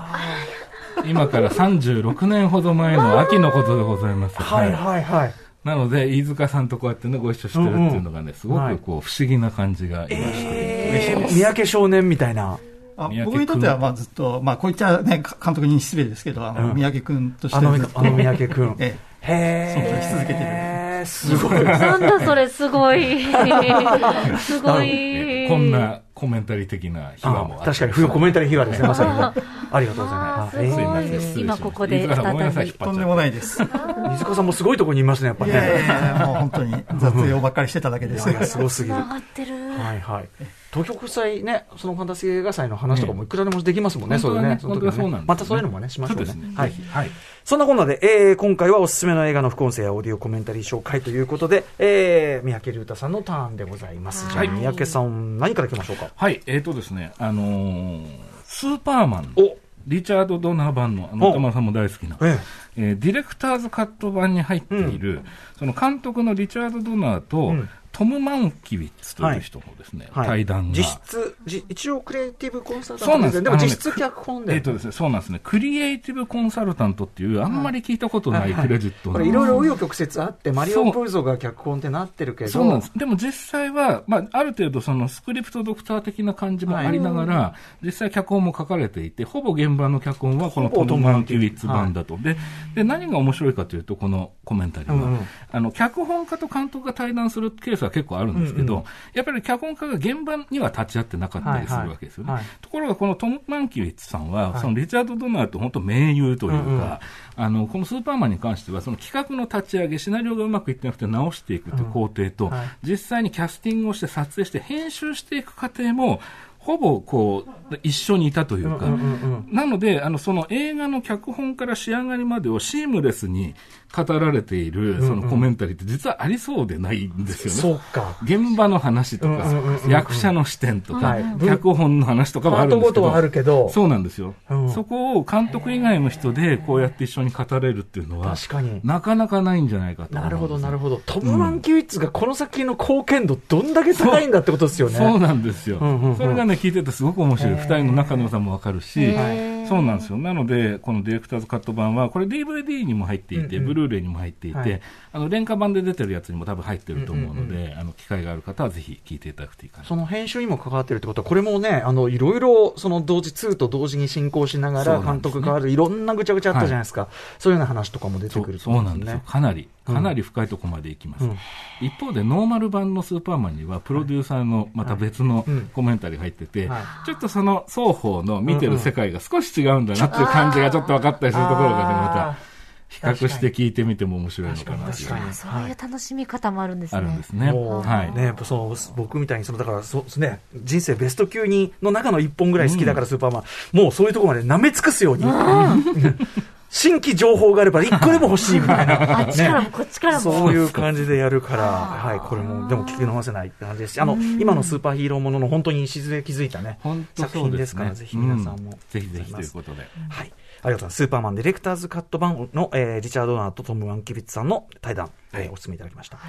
今から36年ほど前の秋のことでございます。はいはいはい。なので、飯塚さんとこうやってね、ご一緒してるっていうのがね、すごはいくこう、不思議な感じがいまして。えー、三宅少年みたいな。あ三宅君僕にとっては、まあ、ずっと、まあ、こういっちゃね、か監督に失礼ですけど、あの、うん三宅君としてあの、ずっとあの三宅くん。<laughs> えへ存在し続けてるえ。すごい。なんだそれ、すごい。<laughs> すごい。こんなコメンタリー的な秘話もあって確かに、冬コメンタリー秘話ですね、まさにね。ありがとうございあます。ーすごいすいません失礼しました今ここで飯塚さんごめんなさい再びとんでもないです。い飯塚さんもすごいところにいますね、やっぱやいやいね。や、もう本当に雑用ばっかりしてただけです。すごすぎる。繋がってる。はいはい。東京国際ね、そのファンタジー映画祭の話とかもいくらでもできますもんね、そういうね。本当はね。の時ね。本当はそうなんですよね。またそういうのもね、しましょうね。はい。はい。そんなこんなで、えー、今回はおすすめの映画の副音声やオーディオコメンタリー紹介ということで、えー、三宅隆太さんのターンでございます。じゃあ、はい三宅さん、何からいきましょうか？はい、えーとですね、あのースーパーマン、お。リチャード・ドナー版の、あの、お。歌丸さんも大好きな、ええ。ーディレクターズカット版に入っている、その監督のリチャード・ドナーと、うんトム・マンキウィッツという人のですね、はい対談が。実質、じ一応クリエイティブコンサルタントそうなんですでも実質脚本で。えっ、とですね、そうなんですね。クリエイティブコンサルタントっていう、あんまり聞いたことないクレジットなんですこれいろいろ紆余曲折あって、マリオ・プーゾが脚本ってなってるけど。そうなんです。でも実際は、まあ、ある程度そのスクリプトドクター的な感じもありながら、実際脚本も書かれていて、ほぼ現場の脚本はこのトム・マンキウィッツ版だと。で、で、何が面白いかというと、このコメンタリーは、うんうんあの、脚本家と監督が対談するケースは結構あるんですけど、やっぱり脚本家が現場には立ち会ってなかったりするわけですよね。はいはいところがこのトム・マンキウィッツさんは、はい。そのリチャード・ドナーと本当盟友というか、うんうん。あの、このスーパーマンに関しては、その企画の立ち上げ、シナリオがうまくいってなくて直していくという工程と、はい。実際にキャスティングをして撮影して編集していく過程も、ほぼこう、一緒にいたというか、うんうんうん。なので、あの、その映画の脚本から仕上がりまでをシームレスに語られている、そのコメンタリーって実はありそうでないんですよね。そうか。現場の話とか、役者の視点とか、はい。脚本の話とかパはあるんですけど。あるけど、そうなんですよ、うん。そこを監督以外の人でこうやって一緒に語れるっていうのは、確かに。なかなかないんじゃないかとなるほど、なるほど。トム・マンキュイッツがこの作品の貢献度どんだけ高いんだってことですよね。そうなんですよ、それがね、聞いててすごく面白い、二人の仲の良さもわかるし、そうなんですよ、なので、このディレクターズカット版は、これ、DVD にも入っていて、うんうん。ブルーレイにも入っていて、はい。あの廉価版で出てるやつにも多分入ってると思うので、あの機会がある方はぜひ聞いていただくといいかな。その編集にも関わってるってことは、これもね、あの、いろいろ、その同時、2と同時に進行しながら、監督変わる、いろんなぐちゃぐちゃあったじゃないですか。そういうような話とかも出てくるとそうなんですよ。かなり、かなり深いところまで行きます。うん。一方で、ノーマル版のスーパーマンには、プロデューサーのまた別のうん。コメンタリーが入ってて、はい。ちょっとその双方の見てる世界が少し違うんだなっていう感じがちょっと分かったりするところがね、また比較して聞いてみても面白いのかなっていう確かにそういう楽しみ方もあるんですね。あるんですね。もうはい。ね、その僕みたいにそのだからそね人生ベスト級にの中の一本ぐらい好きだから、スーパーマンもうそういうところまで舐め尽くすように、<laughs> 新規情報があれば一個でも欲しいみたいな、<laughs> あっちからもこっちからも。そういう感じでやるから、はい、これもでも聞き逃せないって感じですしあの今のスーパーヒーローものの本当に礎気づいたね本当作。品ですすからぜひ皆さんも、うぜひぜひということで。はい。ありがとうございます。スーパーマンディレクターズカット版の、えーリチャード・ナーとトム・ワンキビッツさんの対談、えーお勧めいただきました。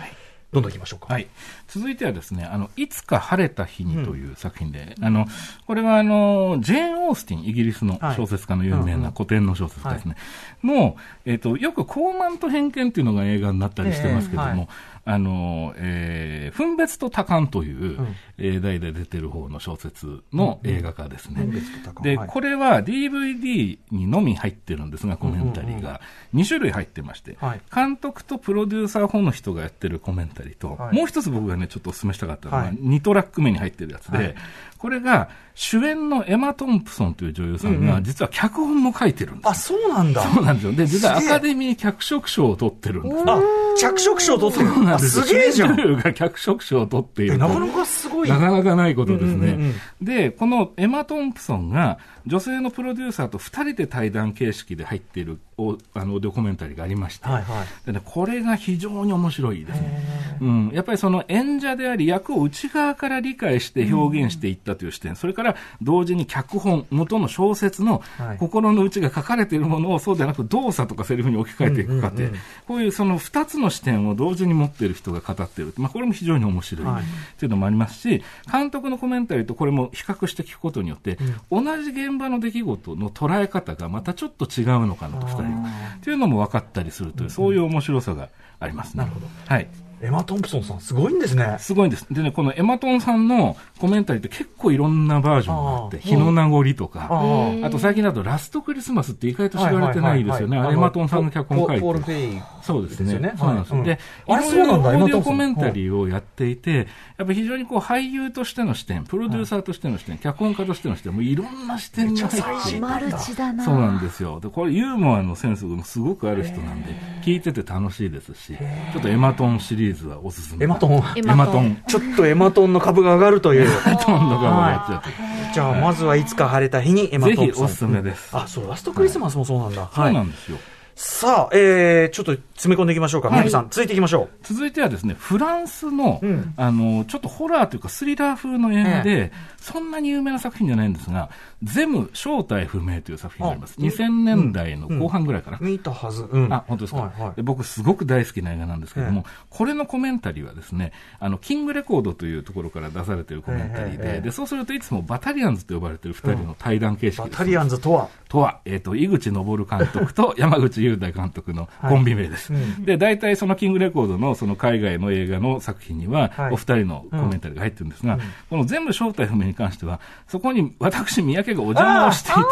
どんどん行きましょうか。はい。続いてはですね、あの、いつか晴れた日にという作品で、あの、これはあの、ジェーン・オースティン、イギリスの小説家の有名な古典の小説家ですね、の、えっ、と、よく高慢と偏見っていうのが映画になったりしてますけども、ええはいあの、えー、分別と多感という、うん。えー題で出てる方の小説の映画化ですね。分別と多感。で、はい。これは DVD にのみ入ってるんですが、コメンタリーが。2種類入ってまして、はい。監督とプロデューサー本の人がやってるコメンタリーと、はい。もう一つ僕がね、ちょっとお勧めしたかったのは、はい。2トラック目に入ってるやつで、はいこれが主演のエマ・トンプソンという女優さんが、うんうん実は脚本も書いてるんですよあ、そうなんだ。そうなんですよ。で、実はアカデミー脚色賞を取ってるんですよ。あ、着色賞取ってる。そうなんあ、ですよすげえじゃん。女優が脚色賞を取っているなかなかすごい。なかなかないことですね。うんうんうんで、このエマ・トンプソンが女性のプロデューサーと2人で対談形式で入っているおあのオーディオコメンタリーがありまして、はいはい。でね、これが非常に面白いですね。うん、やっぱりその演者であり役を内側から理解して表現していったという視点、それから同時に脚本、元の小説のはい心の内が書かれているものをそうではなく動作とかセリフに置き換えていく過程、こういうその2つの視点を同時に持っている人が語っている。まあこれも非常に面白いはいうのもありますし、監督のコメンタリーとこれも比較して聞くことによって、同じ現場の出来事の捉え方がまたちょっと違うのかなと、2人が。っていうのも分かったりするという、そういう面白さがありますね。なるほどはい。エマ・トンプソンさん、すごいんですね。すごいんです。でね、このエマトンさんのコメンタリーって結構いろんなバージョンがあって、日の名残とか、ああと最近だとラストクリスマスって意外と知られてないですよね。エマトンさんの脚本書いポール・てフェイ。そうですね。そうなんですよ。はいで、いろいろオーディオコメンタリーをやっていて、やっぱり非常にこう俳優としての視点、プロデューサーとしての視点、脚本家としての視点、もういろんな視点が入っていてマルチだな。そうなんですよ。で、これユーモアのセンスもすごくある人なんで、聞いてて楽しいですし、ちょっとエマトンシリーズはおすすめ。エマトン。エマトン。ちょっとエマトンの株が上がるという。エマトンの側がやっちゃって。じゃあ、まずはいつか晴れた日にエマトン。ぜひおすすめですあ、そう、ラストクリスマスもそうなんだ。そうなんですよ。さあ、えー、ちょっと詰め込んでいきましょうか。宮城さん、続いていきましょ続いてはですね、フランスの、うんあの、ちょっとホラーというかスリラー風の映画で、そんなに有名な作品じゃないんですが、ゼム正体不明という作品があります。あ2000年代の後半ぐらいかな。う。見たはず。うん。あ、本当ですか、はいはいで僕すごく大好きな映画なんですけども、これのコメンタリーはですね、あの、キングレコードというところから出されているコメンタリーで、で、そうするといつもバタリアンズと呼ばれている二人の対談形式です、バタリアンズとは、とは、えっ、と、井口昇監督と山口雄大監督のコンビ名です。うんで、大体そのキングレコードのその海外の映画の作品には、はい。お二人のコメンタリーが入ってるんですが、この全部正体不明に関しては、そこに私、三宅がお邪魔をしていて、なる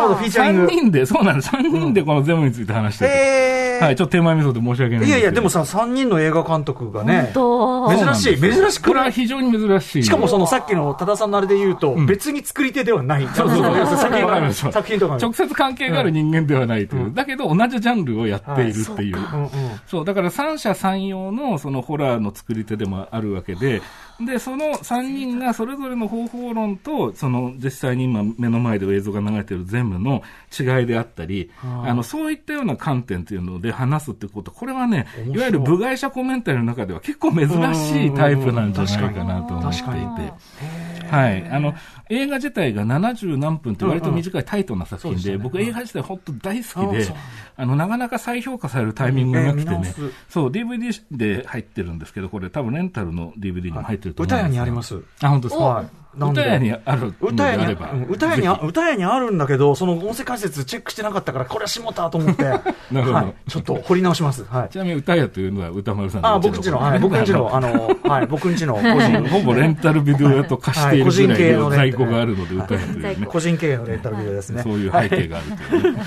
ほど、フィーチャリン3グ。人で、そうなんです、3人でこの全部について話してて、へーはい、ちょっと手前味噌で申し訳ないんですけど。いやいや、でもさ、3人の映画監督がね、と珍しい、珍しくこれ。は非常に珍しい。しかもそのさっきの多田さんのあれで言うと、別に作り手ではない。そうそうそう。作品とか直接関係がある人間ではないという、うん。だけど同じジャンルをやっているっていう、そうだから三者三様のそのホラーの作り手でもあるわけで、でその3人がそれぞれの方法論と、その実際に今、目の前で映像が流れている全部の違いであったり、あのそういったような観点というので話すってこと、これはね、い。わゆる部外者コメンタリーの中では結構珍しいタイプなんじゃないかなと思っていて。はい。あの、映画自体が70何分って割と短いタイトな作品で、僕映画自体本当大好きで、あの、なかなか再評価されるタイミングがなくてね。そう、DVD で入ってるんですけど、これ多分レンタルの DVD にも入ってると思うんですあります。あ、本当ですか？歌屋にある。歌屋歌屋に歌屋にあるんだけど、その音声解説チェックしてなかったから、これはしもたと思って、<laughs> なるほど。はい、ちょっと掘り直します。はい。ちなみに歌屋というのは歌丸さんのあ、僕んちの、はい、僕んちの、<laughs> あの、はい、僕んちの個人、<laughs> ほぼレンタルビデオ屋と貸しているぐらいの在庫があるので、歌屋というね。個人経営のレンタルビデオですね。そういう背景があるというね。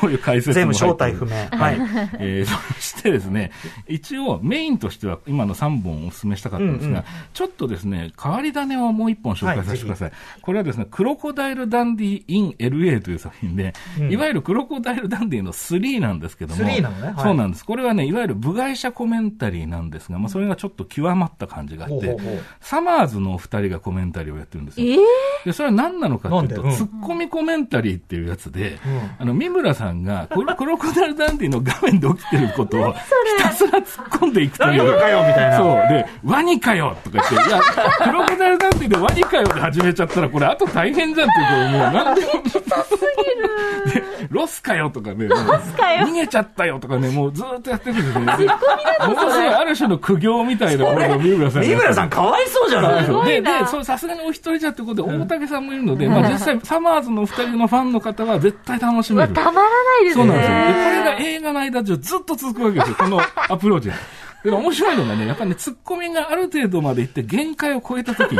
こういう解説も全部正体不明。はい。えーそしてですね、一応メインとしては今の3本お勧めしたかったんですが、うんちょっとですね、変わり種をもう1本紹介させてください。これはですね、クロコダイル・ダンディ・イン・ LA という作品で、いわゆるクロコダイル・ダンディの3なんですけども、3なのね。はい。そうなんです。これはね、いわゆる部外者コメンタリーなんですが、まあ、それがちょっと極まった感じがあって、ほうほうほう。サマーズのお二人がコメンタリーをやってるんですよ。えー？で、それは何なのかっていうと、ツッコミコメンタリーっていうやつで、あの、三村さんが、クロ <laughs> クロコダイルダンディの画面で起きてることを、ひたすら突っ込んでいくという。何かよみたいな。そう。で、ワニかよとか言って、いや、クロコダイルダンディでワニかよで始めちゃったら、これ後大変じゃんっていうこともう、なんでも。で、ロスかよとかね、もう逃げちゃったよとかね、もうずーっとやってるんですよね。でものすごいある種の苦行みたいなものを三村さん三村さんかわいそうじゃない？で、で、そう、さすがにお一人じゃってことで、大竹さんもいるので、まあ実際、サマーズのお二人のファンの方は絶対楽しめる。たまらないですね。そうなんですよ。で、これが映画の間中ずっと続くわけですよ、このアプローチが。<laughs> で、面白いのがね、やっぱりね、ツッコミがある程度までいって限界を超えたときに、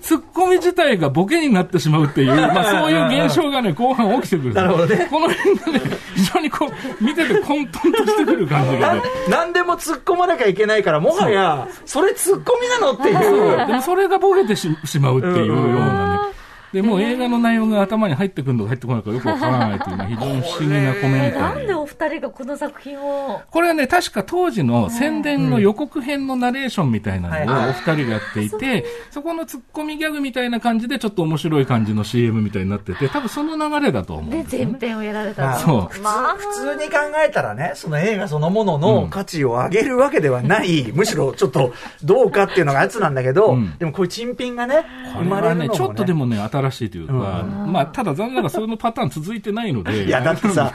ツッコミ自体がボケになってしまうっていう、<laughs> まあそういう現象がね、後半起きてくるんですよ。なるほどねこの辺がね、非常にこう、見てて混沌としてくる感じがね。何でも突っ込まなきゃいけないから、もはや、それ突っ込みなのっていう。でもそれがボケてししまうっていうようなね。で、もう映画の内容が頭に入ってくるのか入ってこないかよくわからないというのは非常に不思議なコメンタリー。なんでお二人がこの作品を？これはね、確か当時の宣伝の予告編のナレーションみたいなのをお二人がやっていて、そこのツッコミギャグみたいな感じでちょっと面白い感じの CM みたいになってて、多分その流れだと思うんで。前編をやられたと。そうまあ、普通に考えたらね、その映画そのものの価値を上げるわけではない、むしろちょっとどうかっていうのがやつなんだけど、うんでもこういう珍品がね、こ生まれはね、れるのも、ね、ちょっとでもね、新しいというか、まあ、ただ残念ながらそのパターン続いてないので、いや、だってさ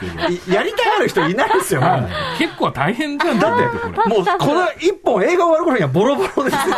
やりたがる人いないですよ。はい結構大変じゃん、だってこれ。もう、この一本映画終わる頃にはボロボロですよ。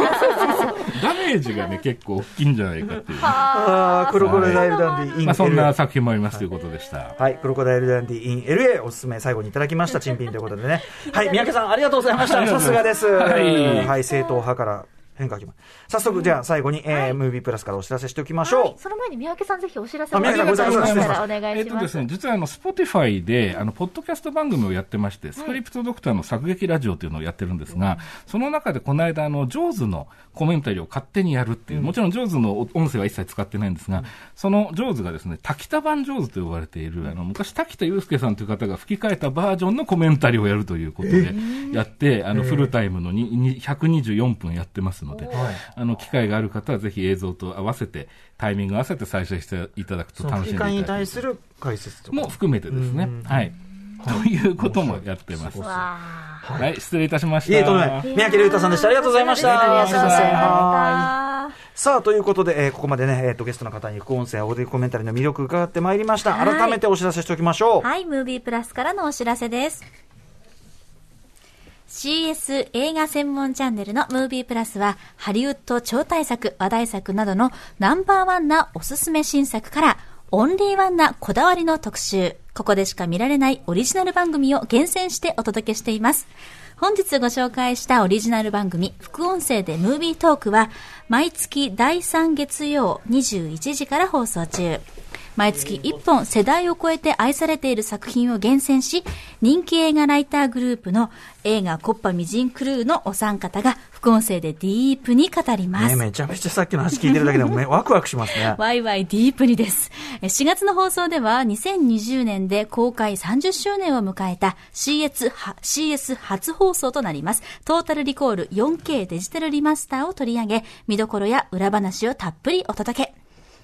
ダメージがね、<laughs> 結構大きいんじゃないかっていう。あークロコダイルダンディインまあ、そんな LA 作品もありますということでした。はい、クロコダイルダンディイン LA おすすめ最後にいただきました、珍品ということでね。はい、<laughs> 三宅さんありがとうございました。さすがです。はいはい、正統派から変化球。まで早速、じゃあ最後に、えームービープラスからお知らせしておきましょう。その前に三宅さんぜひお知らせあ三宅さんごめんなさいお願いします。えっとですね、実はあの、 Spotify で、あの、ポッドキャスト番組をやってまして、スクリプトドクターの作劇ラジオというのをやってるんですが、その中でこの間、あの、ジョーズのコメンタリーを勝手にやるっていう、もちろんジョーズの音声は一切使ってないんですが、そのジョーズがですね、滝田版ジョーズと呼ばれている、あの、昔滝田裕介さんという方が吹き替えたバージョンのコメンタリーをやるということで、やって、あの、フルタイムのにに124分やってますので、あの、機会がある方はぜひ映像と合わせて、タイミング合わせて再生していただくと楽しんでいただける対する解説とか。も含めてですね。はい。ということもやってます。わはい、失礼いたしました。いえ、と。三宅龍太さんでした。ありがとうございました。ありがとうございましたはいさあ、ということで、えーここまでね、えっ、と、ゲストの方に副音声、オーディオコメンタリーの魅力伺ってまいりました。はい改めてお知らせしておきましょう。はい、ムービープラスからのお知らせです。CS 映画専門チャンネルのムービープラスは、ハリウッド超大作、話題作などのナンバーワンなおすすめ新作から、オンリーワンなこだわりの特集、ここでしか見られないオリジナル番組を厳選してお届けしています。本日ご紹介したオリジナル番組、副音声でムービートークは、毎月第3月曜21時から放送中。毎月1本世代を超えて愛されている作品を厳選し、人気映画ライターグループの映画コッパミジンクルーのお三方が副音声でディープに語ります。ね、めちゃめちゃさっきの話聞いてるだけでもめワクワクしますね。<laughs> ワイワイディープにです。え4月の放送では2020年で公開30周年を迎えた CS, は CS 初放送となります。トータルリコール 4K デジタルリマスターを取り上げ、見どころや裏話をたっぷりお届け。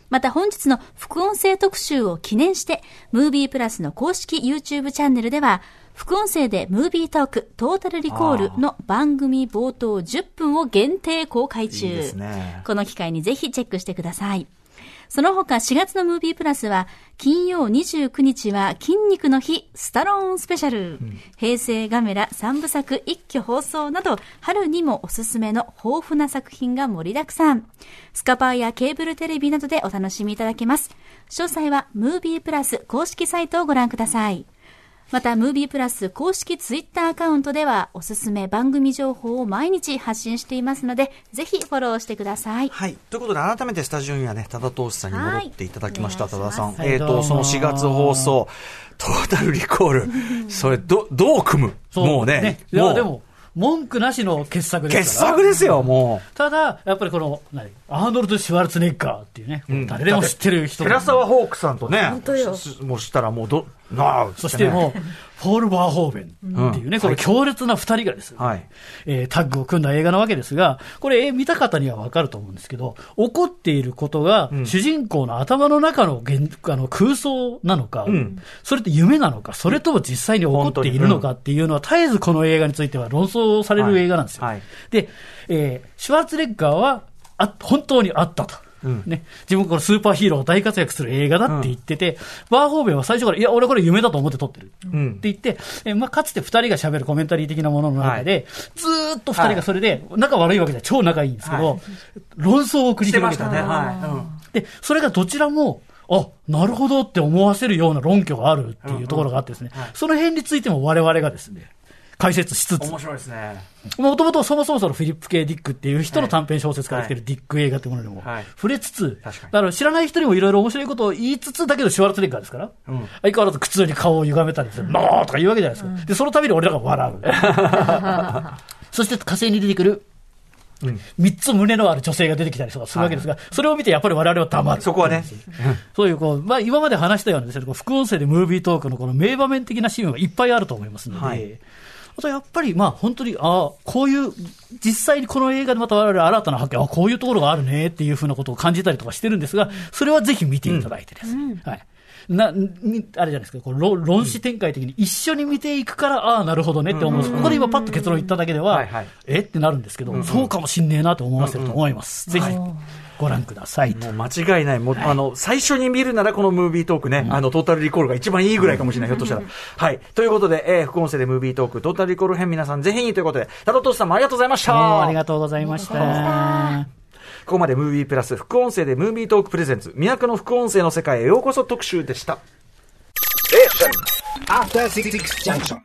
また本日の副音声特集を記念して、ムービープラスの公式 YouTube チャンネルでは、副音声でムービートークトータルリコールの番組冒頭10分を限定公開中。いいねこの機会にぜひチェックしてください。その他4月のムービープラスは、金曜29日は筋肉の日スタローンスペシャル、平成ガメラ3部作一挙放送など、春にもおすすめの豊富な作品が盛りだくさん。スカパーやケーブルテレビなどでお楽しみいただけます。詳細はムービープラス公式サイトをご覧ください。また、ムービープラス公式ツイッターアカウントでは、おすすめ番組情報を毎日発信していますので、ぜひフォローしてください。はい。ということで、改めてスタジオにはね、多田投資さんに戻っていただきました。はい多田さん。はいえっ、と、どうもその4月放送、トータルリコール。それ、ど、どう組む？もうね。いや、もうでも、文句なしの傑作です傑から。作ですよ、もただ、やっぱりこの、何？アーノルド・シュワルツェネッガーっていうね、う。うん誰でも知ってる人寺澤ホークさんとね、本当よ。しもうしたらもうど、なあ、そしてもう、フォールバーホーベンっていうね、この強烈な二人がですね、はい。えータッグを組んだ映画なわけですが、これ、えー見た方にはわかると思うんですけど、起こっていることが、主人公の頭の中の現あの空想なのか、ん。それって夢なのか、それとも実際に起こっているのかっていうのは、絶えずこの映画については論争される映画なんですよ。はい。はいで、えーシュワルツェネッガーは、あ本当にあったと。ね、自分このスーパーヒーロー大活躍する映画だって言ってて、バーホーベンは最初から、いや、俺これ夢だと思って撮ってる。ん。って言って、えまあ、かつて二人が喋るコメンタリー的なものの中で、ずーっと二人がそれで、仲悪いわけじゃ超仲いいんですけど、はい。論争を繰り広げた。ね。はい。で、それがどちらも、あ、なるほどって思わせるような論拠があるっていうところがあってですね、その辺についても我々がですね、解説しつつ、うん面白いですね。もともとそもそもそのフィリップ・ケイ・ディックっていう人の短編小説から来てるディック映画ってものにもはい触れつつ、だから知らない人にもいろいろ面白いことを言いつつだけどシュワルツェネッガーですから、相変わらず苦痛に顔を歪めたりする、ノーとか言うわけじゃないですか。で、その度に俺らが笑う。<laughs> そして火星に出てくる、三つ胸のある女性が出てきたりとかするわけですが、それを見てやっぱり我々は黙る。そこはね。<laughs> そういうこう、まあ、今まで話したようなですね、副音声でムービートークのこの名場面的なシーンがいっぱいあると思いますので、はいあとやっぱり、まあ、本当に、ああ、こういう、実際にこの映画でまた我々新たな発見、あこういうところがあるねっていうふうなことを感じたりとかしてるんですが、それはぜひ見ていただいてですね。はい。な、にあれじゃないですか、こう論論旨展開的に一緒に見ていくから、ああ、なるほどねって思う。ん。です。ここで今パッと結論言っただけでは、え？ってなるんですけど、そうかもしんねえなと思わせると思います。ぜひ、ご覧ください。もう間違いない。もう、あの、最初に見るならこのムービートークね、あの、トータルリコールが一番いいぐらいかもしれない、ひょっとしたら。はい。ということで、えー、副音声でムービートーク、トータルリコール編皆さんぜひにということで、タロトシさんもありがとうございました。どうもありがとうございました。ここまでムービープラス副音声でムービートークプレゼンツ、魅惑の副音声の世界へようこそ特集でした。After Junction.